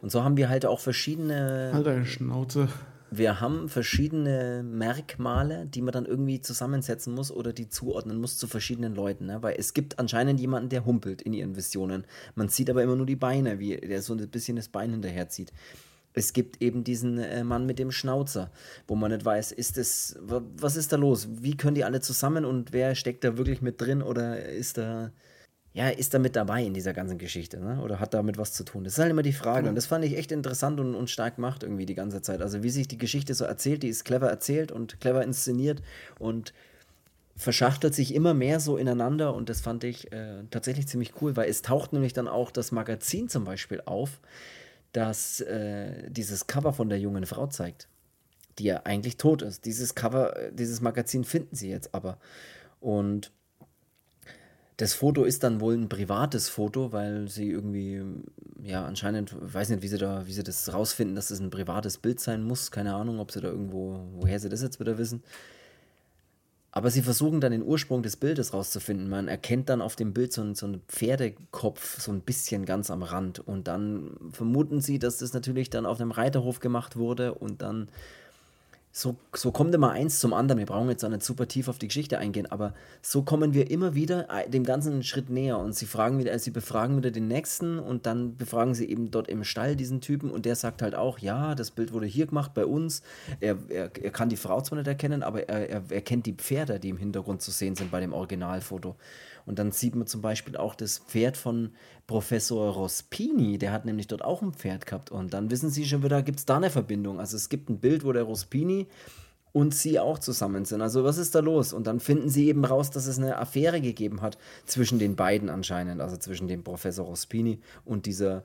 Und so haben wir halt auch verschiedene. Halt eine Schnauze wir haben verschiedene Merkmale, die man dann irgendwie zusammensetzen muss oder die zuordnen muss zu verschiedenen Leuten. Ne? Weil es gibt anscheinend jemanden, der humpelt in ihren Visionen. Man sieht aber immer nur die Beine, wie der so ein bisschen das Bein hinterherzieht. Es gibt eben diesen äh, Mann mit dem Schnauzer, wo man nicht weiß, ist es, was ist da los? Wie können die alle zusammen und wer steckt da wirklich mit drin oder ist da ja, ist da mit dabei in dieser ganzen Geschichte, ne? Oder hat damit was zu tun? Das ist halt immer die Frage. Und das fand ich echt interessant und, und stark gemacht irgendwie die ganze Zeit. Also wie sich die Geschichte so erzählt, die ist clever erzählt und clever inszeniert und verschachtelt sich immer mehr so ineinander und das fand ich äh, tatsächlich ziemlich cool, weil es taucht nämlich dann auch das Magazin zum Beispiel auf, das äh, dieses Cover von der jungen Frau zeigt, die ja eigentlich tot ist. Dieses Cover, äh, dieses Magazin finden sie jetzt aber. Und das Foto ist dann wohl ein privates Foto, weil sie irgendwie, ja, anscheinend, weiß nicht, wie sie da, wie sie das rausfinden, dass es das ein privates Bild sein muss. Keine Ahnung, ob sie da irgendwo, woher sie das jetzt wieder wissen. Aber sie versuchen dann den Ursprung des Bildes rauszufinden. Man erkennt dann auf dem Bild so einen, so einen Pferdekopf so ein bisschen ganz am Rand. Und dann vermuten sie, dass das natürlich dann auf einem Reiterhof gemacht wurde und dann so, so kommt immer eins zum anderen. Wir brauchen jetzt auch nicht super tief auf die Geschichte eingehen, aber so kommen wir immer wieder äh, dem ganzen Schritt näher und sie fragen wieder, also sie befragen wieder den nächsten und dann befragen sie eben dort im Stall diesen Typen und der sagt halt auch, ja, das Bild wurde hier gemacht bei uns. Er, er, er kann die Frau zwar nicht erkennen, aber er, er, er kennt die Pferde, die im Hintergrund zu sehen sind bei dem Originalfoto. Und dann sieht man zum Beispiel auch das Pferd von Professor Rospini, der hat nämlich dort auch ein Pferd gehabt. Und dann wissen Sie schon wieder, gibt es da eine Verbindung. Also es gibt ein Bild, wo der Rospini und sie auch zusammen sind. Also was ist da los? Und dann finden sie eben raus, dass es eine Affäre gegeben hat zwischen den beiden anscheinend, also zwischen dem Professor Rospini und dieser,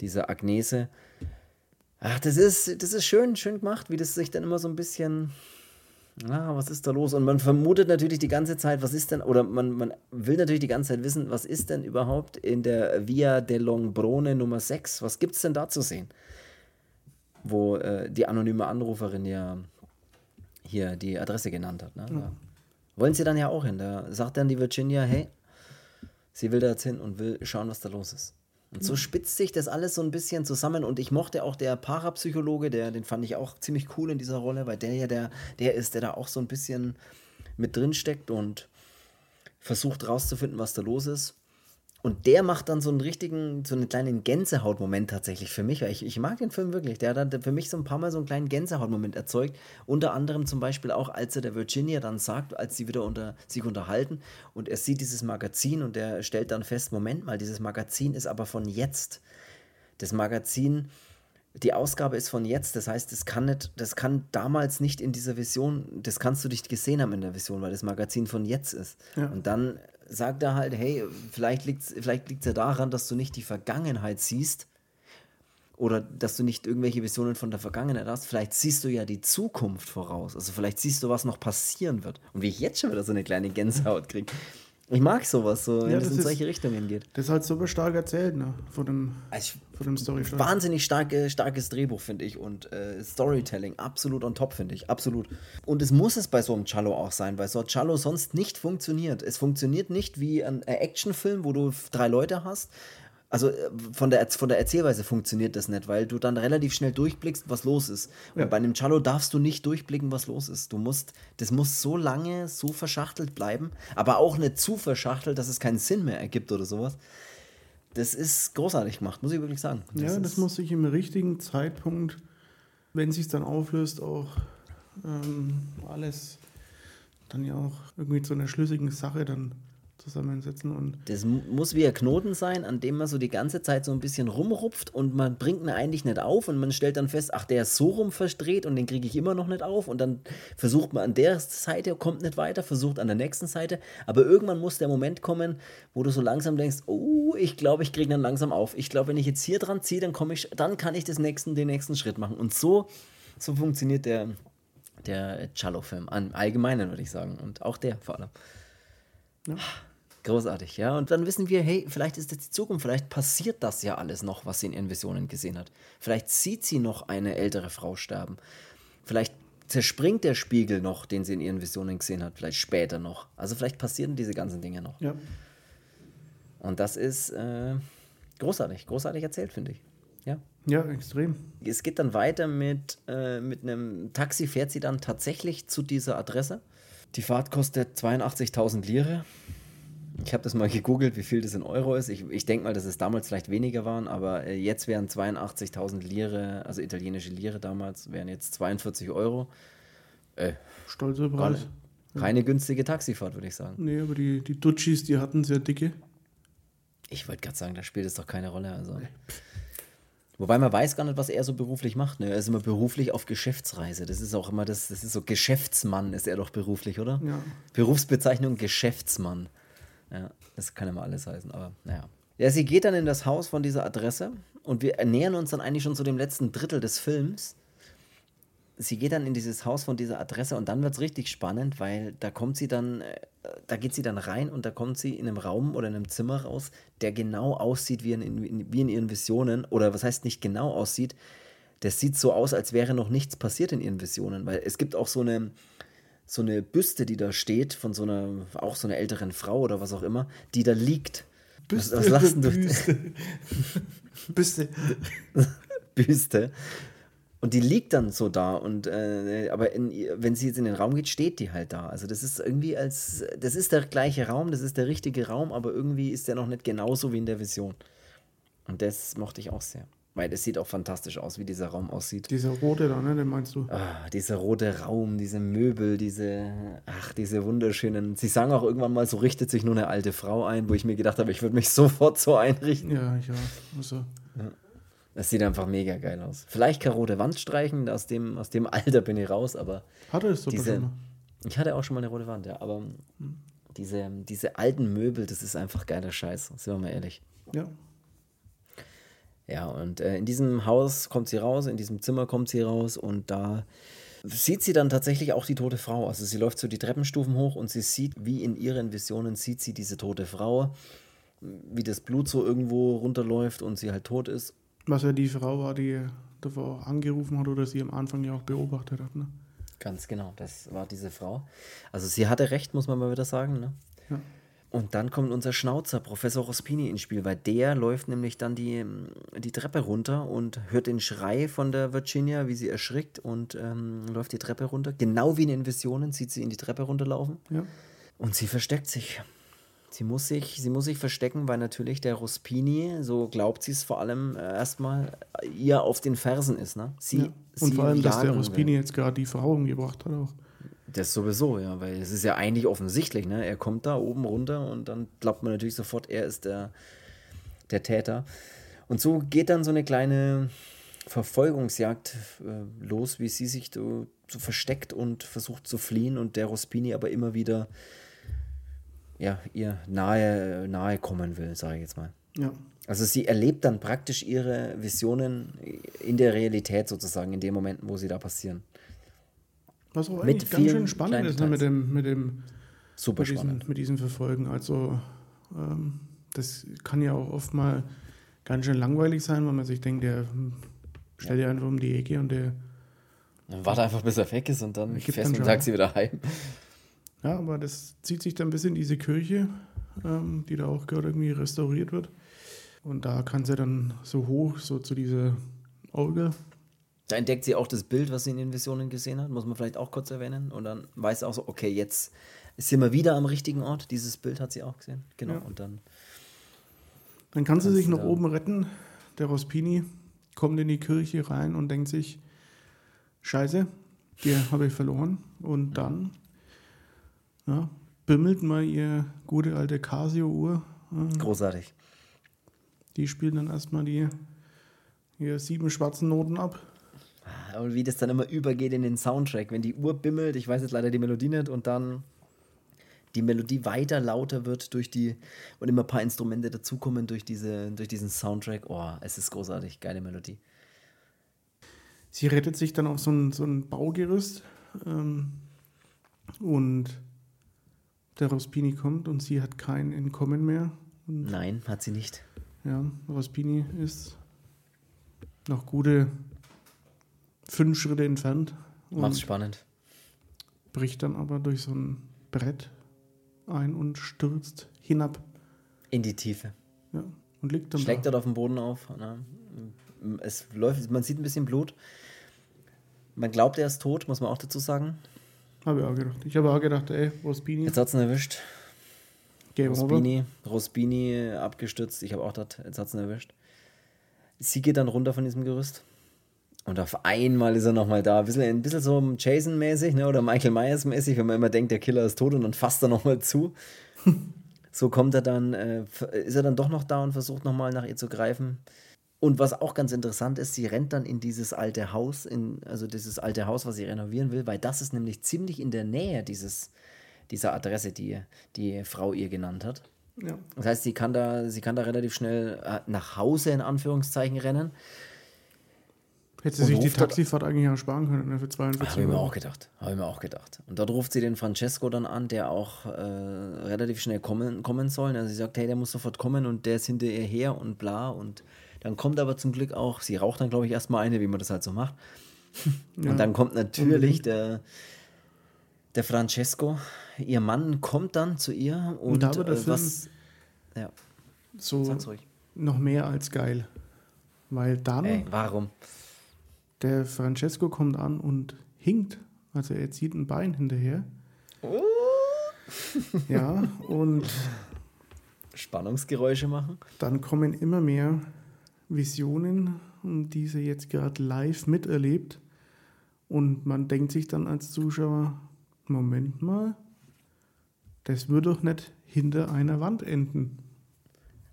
dieser Agnese. Ach, das ist, das ist schön, schön gemacht, wie das sich dann immer so ein bisschen ah, was ist da los? Und man vermutet natürlich die ganze Zeit, was ist denn, oder man, man will natürlich die ganze Zeit wissen, was ist denn überhaupt in der Via de Longbrone Nummer 6? Was gibt es denn da zu sehen? Wo äh, die anonyme Anruferin ja hier die Adresse genannt hat. Ne? Ja. Wollen sie dann ja auch hin. Da sagt dann die Virginia, hey, sie will da jetzt hin und will schauen, was da los ist. Und so spitzt sich das alles so ein bisschen zusammen. Und ich mochte auch der Parapsychologe, der, den fand ich auch ziemlich cool in dieser Rolle, weil der ja der, der ist, der da auch so ein bisschen mit drin steckt und versucht rauszufinden, was da los ist. Und der macht dann so einen richtigen, so einen kleinen Gänsehautmoment tatsächlich für mich. Weil ich, ich mag den Film wirklich. Der hat dann für mich so ein paar Mal so einen kleinen Gänsehautmoment erzeugt. Unter anderem zum Beispiel auch, als er der Virginia dann sagt, als sie wieder unter sich unterhalten und er sieht dieses Magazin und er stellt dann fest, Moment mal, dieses Magazin ist aber von jetzt. Das Magazin, die Ausgabe ist von jetzt, das heißt, das kann nicht, das kann damals nicht in dieser Vision, das kannst du nicht gesehen haben in der Vision, weil das Magazin von jetzt ist. Ja. Und dann sagt er halt, hey, vielleicht liegt es vielleicht liegt's ja daran, dass du nicht die Vergangenheit siehst oder dass du nicht irgendwelche Visionen von der Vergangenheit hast. Vielleicht siehst du ja die Zukunft voraus. Also vielleicht siehst du, was noch passieren wird. Und wie ich jetzt schon wieder so eine kleine Gänsehaut kriege. Ich mag sowas, so, wenn ja, es in solche Richtungen geht. Das ist halt super stark erzählt, ne? Von dem, also von dem Story. Wahnsinnig starke, starkes Drehbuch, finde ich. Und äh, Storytelling, absolut on top, finde ich. Absolut. Und es muss es bei so einem Cello auch sein, weil so ein Cello sonst nicht funktioniert. Es funktioniert nicht wie ein Actionfilm, wo du drei Leute hast, also äh, von der, von der Erzählweise funktioniert das nicht, weil du dann relativ schnell durchblickst, was los ist. Ja. Und bei einem Cello darfst du nicht durchblicken, was los ist. Du musst, das muss so lange so verschachtelt bleiben, aber auch nicht zu verschachtelt, dass es keinen Sinn mehr ergibt oder sowas. Das ist großartig gemacht, muss ich wirklich sagen. Das ja, das muss sich im richtigen Zeitpunkt, wenn sich dann auflöst, auch ähm, alles dann ja auch irgendwie zu einer schlüssigen Sache dann zusammensetzen. Und das muss wie ein Knoten sein, an dem man so die ganze Zeit so ein bisschen rumrupft und man bringt ihn eigentlich nicht auf und man stellt dann fest, ach, der ist so rum verdreht und den kriege ich immer noch nicht auf und dann versucht man an der Seite, kommt nicht weiter, versucht an der nächsten Seite, aber irgendwann muss der Moment kommen, wo du so langsam denkst, oh, ich glaube, ich kriege dann langsam auf. Ich glaube, wenn ich jetzt hier dran ziehe, dann komme ich, dann kann ich das nächsten, den nächsten Schritt machen. Und so, so funktioniert der, der Cello-Film. Allgemeinen, würde ich sagen. Und auch der vor allem. Ja. Großartig, ja. Und dann wissen wir, hey, vielleicht ist das die Zukunft, vielleicht passiert das ja alles noch, was sie in ihren Visionen gesehen hat. Vielleicht sieht sie noch eine ältere Frau sterben. Vielleicht zerspringt der Spiegel noch, den sie in ihren Visionen gesehen hat, vielleicht später noch. Also vielleicht passieren diese ganzen Dinge noch. Ja. Und das ist äh, großartig, großartig erzählt, finde ich. Ja. Ja, extrem. Es geht dann weiter mit, äh, mit einem Taxi, fährt sie dann tatsächlich zu dieser Adresse. Die Fahrt kostet 82.000 Lire. Ich habe das mal gegoogelt, wie viel das in Euro ist. Ich, ich denke mal, dass es damals vielleicht weniger waren, aber äh, jetzt wären 82.000 Lire, also italienische Lire damals, wären jetzt 42 Euro. Äh, Stolzer Preis. Keine ja. günstige Taxifahrt, würde ich sagen. Nee, aber die, die Dutchis, die hatten sehr dicke. Ich wollte gerade sagen, da spielt es doch keine Rolle. Also. Nee. Wobei man weiß gar nicht, was er so beruflich macht. Ne? Er ist immer beruflich auf Geschäftsreise. Das ist auch immer das, das ist so Geschäftsmann ist er doch beruflich, oder? Ja. Berufsbezeichnung Geschäftsmann. Ja, das kann mal alles heißen, aber naja. Ja, sie geht dann in das Haus von dieser Adresse und wir nähern uns dann eigentlich schon zu dem letzten Drittel des Films. Sie geht dann in dieses Haus von dieser Adresse und dann wird es richtig spannend, weil da kommt sie dann, äh, da geht sie dann rein und da kommt sie in einem Raum oder in einem Zimmer raus, der genau aussieht wie in, wie in ihren Visionen. Oder was heißt nicht genau aussieht, das sieht so aus, als wäre noch nichts passiert in ihren Visionen, weil es gibt auch so eine, so eine Büste, die da steht, von so einer, auch so einer älteren Frau oder was auch immer, die da liegt. Büste, was, was lassen du? Büste. Büste. Büste. Und die liegt dann so da und äh, aber in, wenn sie jetzt in den Raum geht, steht die halt da. Also das ist irgendwie als das ist der gleiche Raum, das ist der richtige Raum, aber irgendwie ist der noch nicht genauso wie in der Vision. Und das mochte ich auch sehr. Weil das sieht auch fantastisch aus, wie dieser Raum aussieht. Dieser rote da, ne? Den meinst du? Ah, dieser rote Raum, diese Möbel, diese, ach, diese wunderschönen. Sie sagen auch irgendwann mal, so richtet sich nur eine alte Frau ein, wo ich mir gedacht habe, ich würde mich sofort so einrichten. Ja, ja. Also. Ja. Das sieht einfach mega geil aus. Vielleicht keine rote Wand streichen, aus dem, aus dem Alter bin ich raus, aber. Hatte es doch diese, schon mal. Ich hatte auch schon mal eine rote Wand, ja, aber diese, diese alten Möbel, das ist einfach geiler Scheiß, sind wir mal ehrlich. Ja. Ja, und äh, in diesem Haus kommt sie raus, in diesem Zimmer kommt sie raus und da sieht sie dann tatsächlich auch die tote Frau. Also sie läuft so die Treppenstufen hoch und sie sieht, wie in ihren Visionen sieht sie diese tote Frau, wie das Blut so irgendwo runterläuft und sie halt tot ist. Was ja die Frau war, die davor angerufen hat oder sie am Anfang ja auch beobachtet hat. Ne? Ganz genau, das war diese Frau. Also sie hatte recht, muss man mal wieder sagen. Ne? Ja. Und dann kommt unser Schnauzer, Professor Rospini, ins Spiel, weil der läuft nämlich dann die, die Treppe runter und hört den Schrei von der Virginia, wie sie erschrickt und ähm, läuft die Treppe runter. Genau wie in den Visionen sieht sie in die Treppe runterlaufen. Ja. Und sie versteckt sich. Sie muss sich, sie muss sich verstecken, weil natürlich der Rospini, so glaubt sie es vor allem äh, erstmal, ihr auf den Fersen ist. Ne? Sie, ja. Und sie vor allem, dass der jagen will. Rospini jetzt gerade die Frau umgebracht hat auch. Das sowieso, ja, weil es ist ja eigentlich offensichtlich, ne? Er kommt da oben runter und dann glaubt man natürlich sofort, er ist der, der Täter. Und so geht dann so eine kleine Verfolgungsjagd äh, los, wie sie sich so, so versteckt und versucht zu fliehen und der Rospini aber immer wieder ja, ihr nahe, nahe kommen will, sage ich jetzt mal. Ja. Also sie erlebt dann praktisch ihre Visionen in der Realität sozusagen, in den Momenten, wo sie da passieren. Was auch Mit eigentlich ganz schön spannend ist ne, mit dem, mit dem Super mit diesen, mit diesen Verfolgen. Also ähm, das kann ja auch oft mal ganz schön langweilig sein, weil man sich denkt, der hm, stellt ja einfach um die Ecke und der Dann warte einfach, bis er weg ist und dann fährst du schon Taxi sie wieder heim. Ja, aber das zieht sich dann bis in diese Kirche, ähm, die da auch gerade irgendwie restauriert wird. Und da kann sie dann so hoch, so zu dieser Orgel. Da entdeckt sie auch das Bild, was sie in den Visionen gesehen hat, muss man vielleicht auch kurz erwähnen. Und dann weiß sie auch so, okay, jetzt ist sie mal wieder am richtigen Ort. Dieses Bild hat sie auch gesehen. Genau. Ja. Und dann, Dann kann sie sich nach oben retten. Der Rospini kommt in die Kirche rein und denkt sich, scheiße, die habe ich verloren. Und dann ja, bimmelt mal ihr gute alte Casio-Uhr. großartig. Die spielt dann erstmal die hier sieben schwarzen Noten ab. Aber wie das dann immer übergeht in den Soundtrack, wenn die Uhr bimmelt, ich weiß jetzt leider die Melodie nicht, und dann die Melodie weiter lauter wird durch die und immer ein paar Instrumente dazukommen durch, diese, durch diesen Soundtrack. Oh, es ist großartig, geile Melodie. Sie rettet sich dann auf so ein, so ein Baugerüst ähm, und der Rospini kommt und sie hat kein Entkommen mehr. Und Nein, hat sie nicht. ja, Rospini ist noch gute fünf Schritte entfernt Macht's spannend. bricht dann aber durch so ein Brett ein und stürzt hinab. In die Tiefe. Ja, und liegt dann Schlägt da. dort auf den Boden auf. Ne? Es läuft, man sieht ein bisschen Blut. Man glaubt, er ist tot, muss man auch dazu sagen. Habe ich auch gedacht. Ich habe auch gedacht, ey, Rospini, Jetzt hat es ihn erwischt. Game over. Rospini, Rospini abgestürzt. Ich habe auch gedacht, jetzt hat es ihn erwischt. Sie geht dann runter von diesem Gerüst. Und auf einmal ist er nochmal da. Ein bisschen, ein bisschen so Jason-mäßig ne? oder Michael Myers-mäßig, wenn man immer denkt, der Killer ist tot und dann fasst er nochmal zu. so kommt er dann, äh, ist er dann doch noch da und versucht nochmal nach ihr zu greifen. Und was auch ganz interessant ist, sie rennt dann in dieses alte Haus, in, also dieses alte Haus, was sie renovieren will, weil das ist nämlich ziemlich in der Nähe dieses, dieser Adresse, die die Frau ihr genannt hat. Ja. Das heißt, sie kann da, sie kann da relativ schnell äh, nach Hause in Anführungszeichen rennen. Hätte sie Und sich die Taxifahrt eigentlich auch sparen können ne, für 42 Habe ich mir auch gedacht. Habe ich mir auch gedacht. Und dort ruft sie den Francesco dann an, der auch äh, relativ schnell kommen, kommen soll. Also sie sagt, hey, der muss sofort kommen und der ist hinter ihr her und bla. Und dann kommt aber zum Glück auch, sie raucht dann, glaube ich, erstmal eine, wie man das halt so macht. Ja. Und dann kommt natürlich der, der Francesco. Ihr Mann kommt dann zu ihr und, da wird äh, was. Ja, so noch mehr als geil. Weil dann Ey, warum? Der Francesco kommt an und hinkt. Also er zieht ein Bein hinterher. Oh. Ja, und Spannungsgeräusche machen? dann kommen immer mehr Visionen, die sie jetzt gerade live miterlebt. Und man denkt sich dann als Zuschauer, Moment mal, das wird doch nicht hinter einer Wand enden.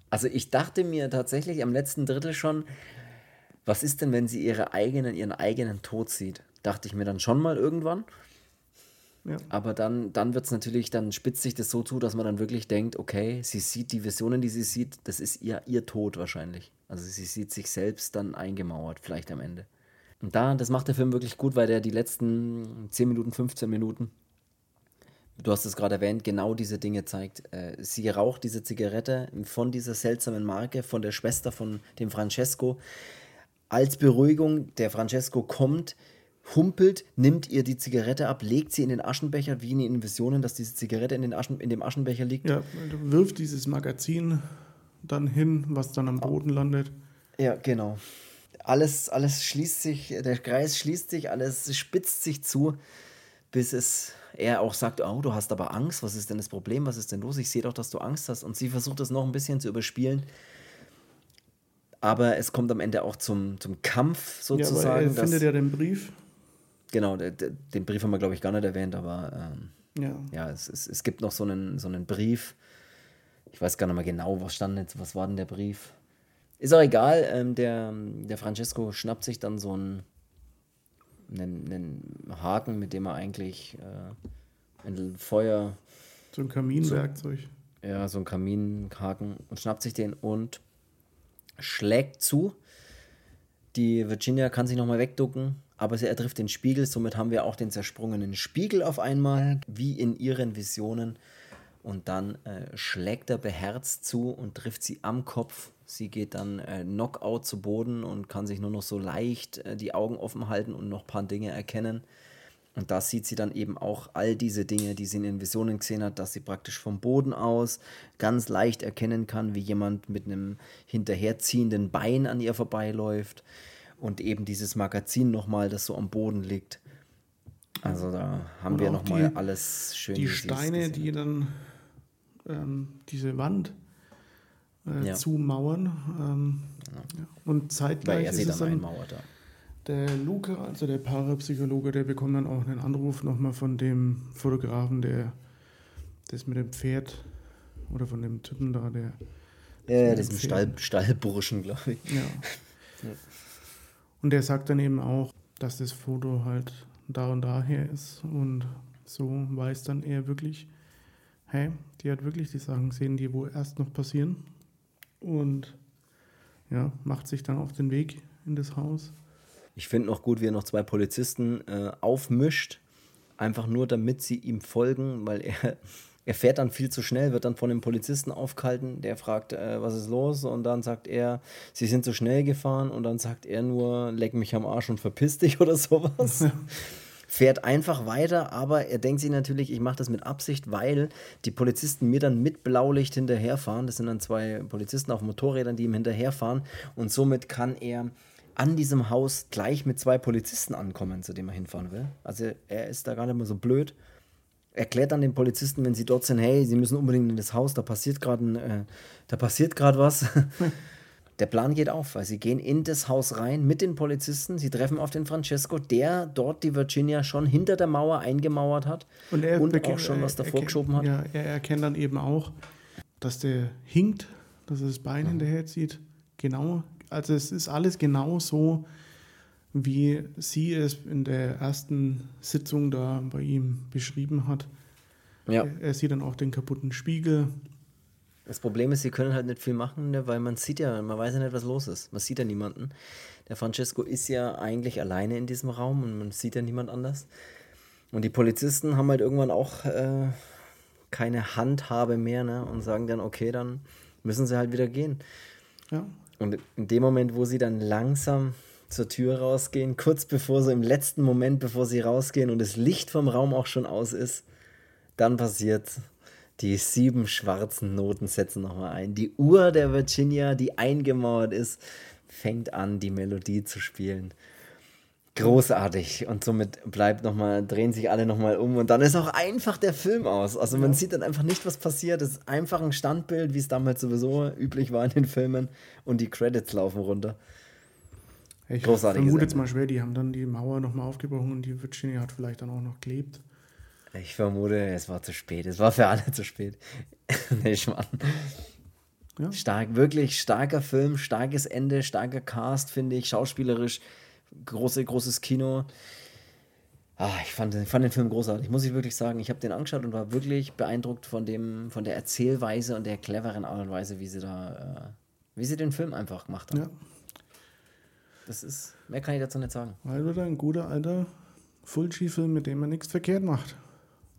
Also ich dachte mir tatsächlich am letzten Drittel schon, was ist denn, wenn sie ihre eigenen, ihren eigenen Tod sieht? Dachte ich mir dann schon mal irgendwann. Ja. Aber dann, dann wird es natürlich, dann spitzt sich das so zu, dass man dann wirklich denkt, okay, sie sieht die Visionen, die sie sieht, das ist ihr, ihr Tod wahrscheinlich. Also sie sieht sich selbst dann eingemauert, vielleicht am Ende. Und da, das macht der Film wirklich gut, weil der die letzten 10 Minuten, 15 Minuten, du hast es gerade erwähnt, genau diese Dinge zeigt. Äh, sie raucht diese Zigarette von dieser seltsamen Marke, von der Schwester von dem Francesco als Beruhigung, der Francesco kommt, humpelt, nimmt ihr die Zigarette ab, legt sie in den Aschenbecher, wie in den Visionen, dass diese Zigarette in, den Aschen, in dem Aschenbecher liegt. Ja, wirft dieses Magazin dann hin, was dann am Boden landet. Ja, genau. Alles, alles schließt sich, der Kreis schließt sich, alles spitzt sich zu, bis es er auch sagt, oh, du hast aber Angst, was ist denn das Problem, was ist denn los? Ich sehe doch, dass du Angst hast. Und sie versucht das noch ein bisschen zu überspielen aber es kommt am Ende auch zum, zum Kampf sozusagen. Ja, aber er findet ja den Brief. Genau, den Brief haben wir, glaube ich, gar nicht erwähnt, aber ähm, ja, ja es, es, es gibt noch so einen, so einen Brief. Ich weiß gar nicht mehr genau, was stand jetzt, was war denn der Brief? Ist auch egal, ähm, der, der Francesco schnappt sich dann so einen, einen, einen Haken, mit dem er eigentlich äh, ein Feuer. So ein Kaminwerkzeug. So, ja, so ein Kaminhaken und schnappt sich den und schlägt zu. Die Virginia kann sich nochmal wegducken, aber sie ertrifft den Spiegel. Somit haben wir auch den zersprungenen Spiegel auf einmal, wie in ihren Visionen. Und dann äh, schlägt er beherzt zu und trifft sie am Kopf. Sie geht dann äh, Knockout zu Boden und kann sich nur noch so leicht äh, die Augen offen halten und noch ein paar Dinge erkennen. Und da sieht sie dann eben auch all diese Dinge, die sie in den Visionen gesehen hat, dass sie praktisch vom Boden aus ganz leicht erkennen kann, wie jemand mit einem hinterherziehenden Bein an ihr vorbeiläuft. Und eben dieses Magazin nochmal, das so am Boden liegt. Also da haben Und wir nochmal alles schön Die Steine, die dann ähm, diese Wand äh, ja. zumauern. Ähm, ja. Und zeitgleich Weil er sie ist dann es dann, einmauert, ja der Luke, also der Parapsychologe, der bekommt dann auch einen Anruf nochmal von dem Fotografen, der das mit dem Pferd oder von dem Typen da, der. Ja, das ist Stall, Stallburschen, glaube ich. Ja. ja. Und der sagt dann eben auch, dass das Foto halt da und daher ist. Und so weiß dann er wirklich, hey, die hat wirklich die Sachen gesehen, die wo erst noch passieren. Und ja, macht sich dann auf den Weg in das Haus. Ich finde noch gut, wie er noch zwei Polizisten äh, aufmischt, einfach nur damit sie ihm folgen, weil er, er fährt dann viel zu schnell, wird dann von dem Polizisten aufgehalten, der fragt, äh, was ist los? Und dann sagt er, sie sind zu schnell gefahren und dann sagt er nur, leck mich am Arsch und verpiss dich oder sowas. fährt einfach weiter, aber er denkt sich natürlich, ich mache das mit Absicht, weil die Polizisten mir dann mit Blaulicht hinterherfahren. Das sind dann zwei Polizisten auf Motorrädern, die ihm hinterherfahren und somit kann er an diesem Haus gleich mit zwei Polizisten ankommen, zu dem er hinfahren will. Also er ist da gar nicht mehr so blöd. Erklärt dann den Polizisten, wenn sie dort sind, hey, sie müssen unbedingt in das Haus, da passiert gerade äh, da passiert gerade was. Der Plan geht auf, weil sie gehen in das Haus rein mit den Polizisten. Sie treffen auf den Francesco, der dort die Virginia schon hinter der Mauer eingemauert hat und, er und auch schon was davor geschoben hat. Ja, er erkennt dann eben auch, dass der hinkt, dass er das Bein ja. hinterherzieht. Genau also es ist alles genau so, wie sie es in der ersten Sitzung da bei ihm beschrieben hat. Ja. Er, sieht dann auch den kaputten Spiegel. Das Problem ist, sie können halt nicht viel machen, ne, weil man sieht ja, man weiß ja nicht, was los ist. Man sieht ja niemanden. Der Francesco ist ja eigentlich alleine in diesem Raum und man sieht ja niemand anders. Und die Polizisten haben halt irgendwann auch äh, keine Handhabe mehr ne, und sagen dann, okay, dann müssen sie halt wieder gehen. Ja. Und in dem Moment, wo sie dann langsam zur Tür rausgehen, kurz bevor so im letzten Moment, bevor sie rausgehen und das Licht vom Raum auch schon aus ist, dann passiert die sieben schwarzen Noten setzen nochmal ein. Die Uhr der Virginia, die eingemauert ist, fängt an, die Melodie zu spielen großartig und somit bleibt noch mal drehen sich alle noch mal um und dann ist auch einfach der Film aus. Also man ja. sieht dann einfach nicht, was passiert. Es ist einfach ein Standbild, wie es damals sowieso üblich war in den Filmen und die Credits laufen runter. Ich Großartig. vermute jetzt mal schwer, die haben dann die Mauer noch mal aufgebrochen und die Virginia hat vielleicht dann auch noch gelebt. Ich vermute, es war zu spät. Es war für alle zu spät. nee, Schmarrn. Ja. Stark, wirklich starker Film, starkes Ende, starker Cast, finde ich, schauspielerisch, große, großes Kino. Ah, ich fand, fand den Film großartig, muss ich wirklich sagen. Ich habe den angeschaut und war wirklich beeindruckt von, dem, von der Erzählweise und der cleveren Art und Weise, wie sie da, äh, wie sie den Film einfach gemacht haben. Ja. Das ist, mehr kann ich dazu nicht sagen. Weil wieder ein guter alter Fulci-Film, mit dem man nichts verkehrt macht.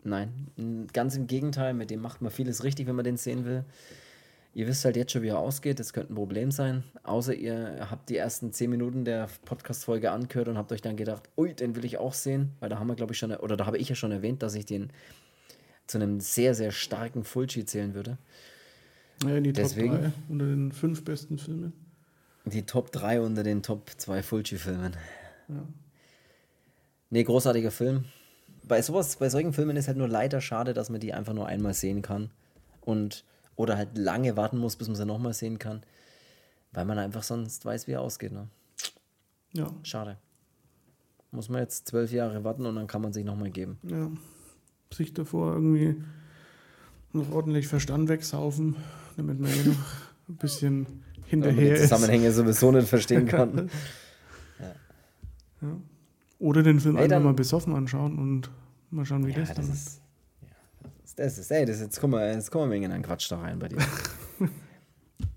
Nein, ganz im Gegenteil, mit dem macht man vieles richtig, wenn man den sehen will. Ihr wisst halt jetzt schon, wie er ausgeht. Das könnte ein Problem sein. Außer ihr habt die ersten zehn Minuten der Podcast-Folge angehört und habt euch dann gedacht, ui, den will ich auch sehen. Weil da haben wir, glaube ich, schon, oder da habe ich ja schon erwähnt, dass ich den zu einem sehr, sehr starken Fulci zählen würde. Ja, die Deswegen, Top 3 unter den fünf besten Filmen. Die Top 3 unter den Top 2 Fulci-Filmen. Ja. Nee, großartiger Film. Bei sowas, bei solchen Filmen ist halt nur leider schade, dass man die einfach nur einmal sehen kann. Und oder halt lange warten muss, bis man sie nochmal sehen kann. Weil man einfach sonst weiß, wie er ausgeht. Ne? Ja. Schade. Muss man jetzt zwölf Jahre warten und dann kann man sich nochmal geben. Ja. Sich davor irgendwie noch ordentlich Verstand wegsaufen, damit man hier noch ein bisschen hinterher ist. Zusammenhänge sowieso nicht verstehen kann. ja. ja. Oder den Film hey, einfach mal besoffen anschauen und mal schauen, wie ja, das dann ist. Das ist, ey, das jetzt kommen wir, jetzt kommen wir wegen einen Quatsch da rein bei dir.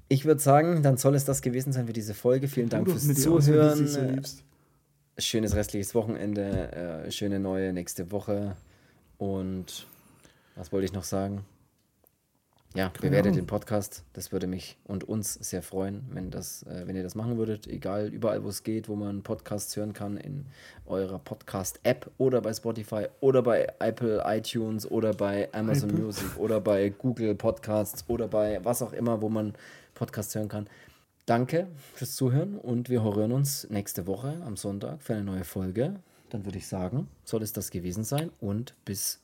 ich würde sagen, dann soll es das gewesen sein für diese Folge. Vielen Dank fürs Zuhören. So Schönes restliches Wochenende, äh, schöne neue nächste Woche. Und was wollte ich noch sagen? Ja, bewertet den Podcast. Das würde mich und uns sehr freuen, wenn, das, äh, wenn ihr das machen würdet. Egal, überall, wo es geht, wo man Podcasts hören kann, in eurer Podcast-App oder bei Spotify oder bei Apple iTunes oder bei Amazon Apple. Music oder bei Google Podcasts oder bei was auch immer, wo man Podcasts hören kann. Danke fürs Zuhören und wir hören uns nächste Woche am Sonntag für eine neue Folge. Dann würde ich sagen, soll es das gewesen sein und bis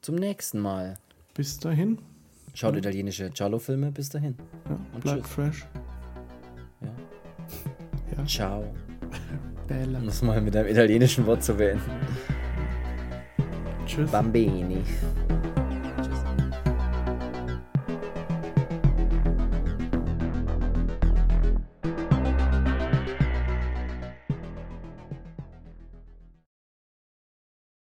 zum nächsten Mal. Bis dahin. Schaut ja. italienische Giallo-Filme bis dahin. Ja, und bleibt tschüss. fresh. Ja. ja. Ciao. Bella. Um das mal mit einem italienischen Wort zu beenden. Tschüss. Bambini.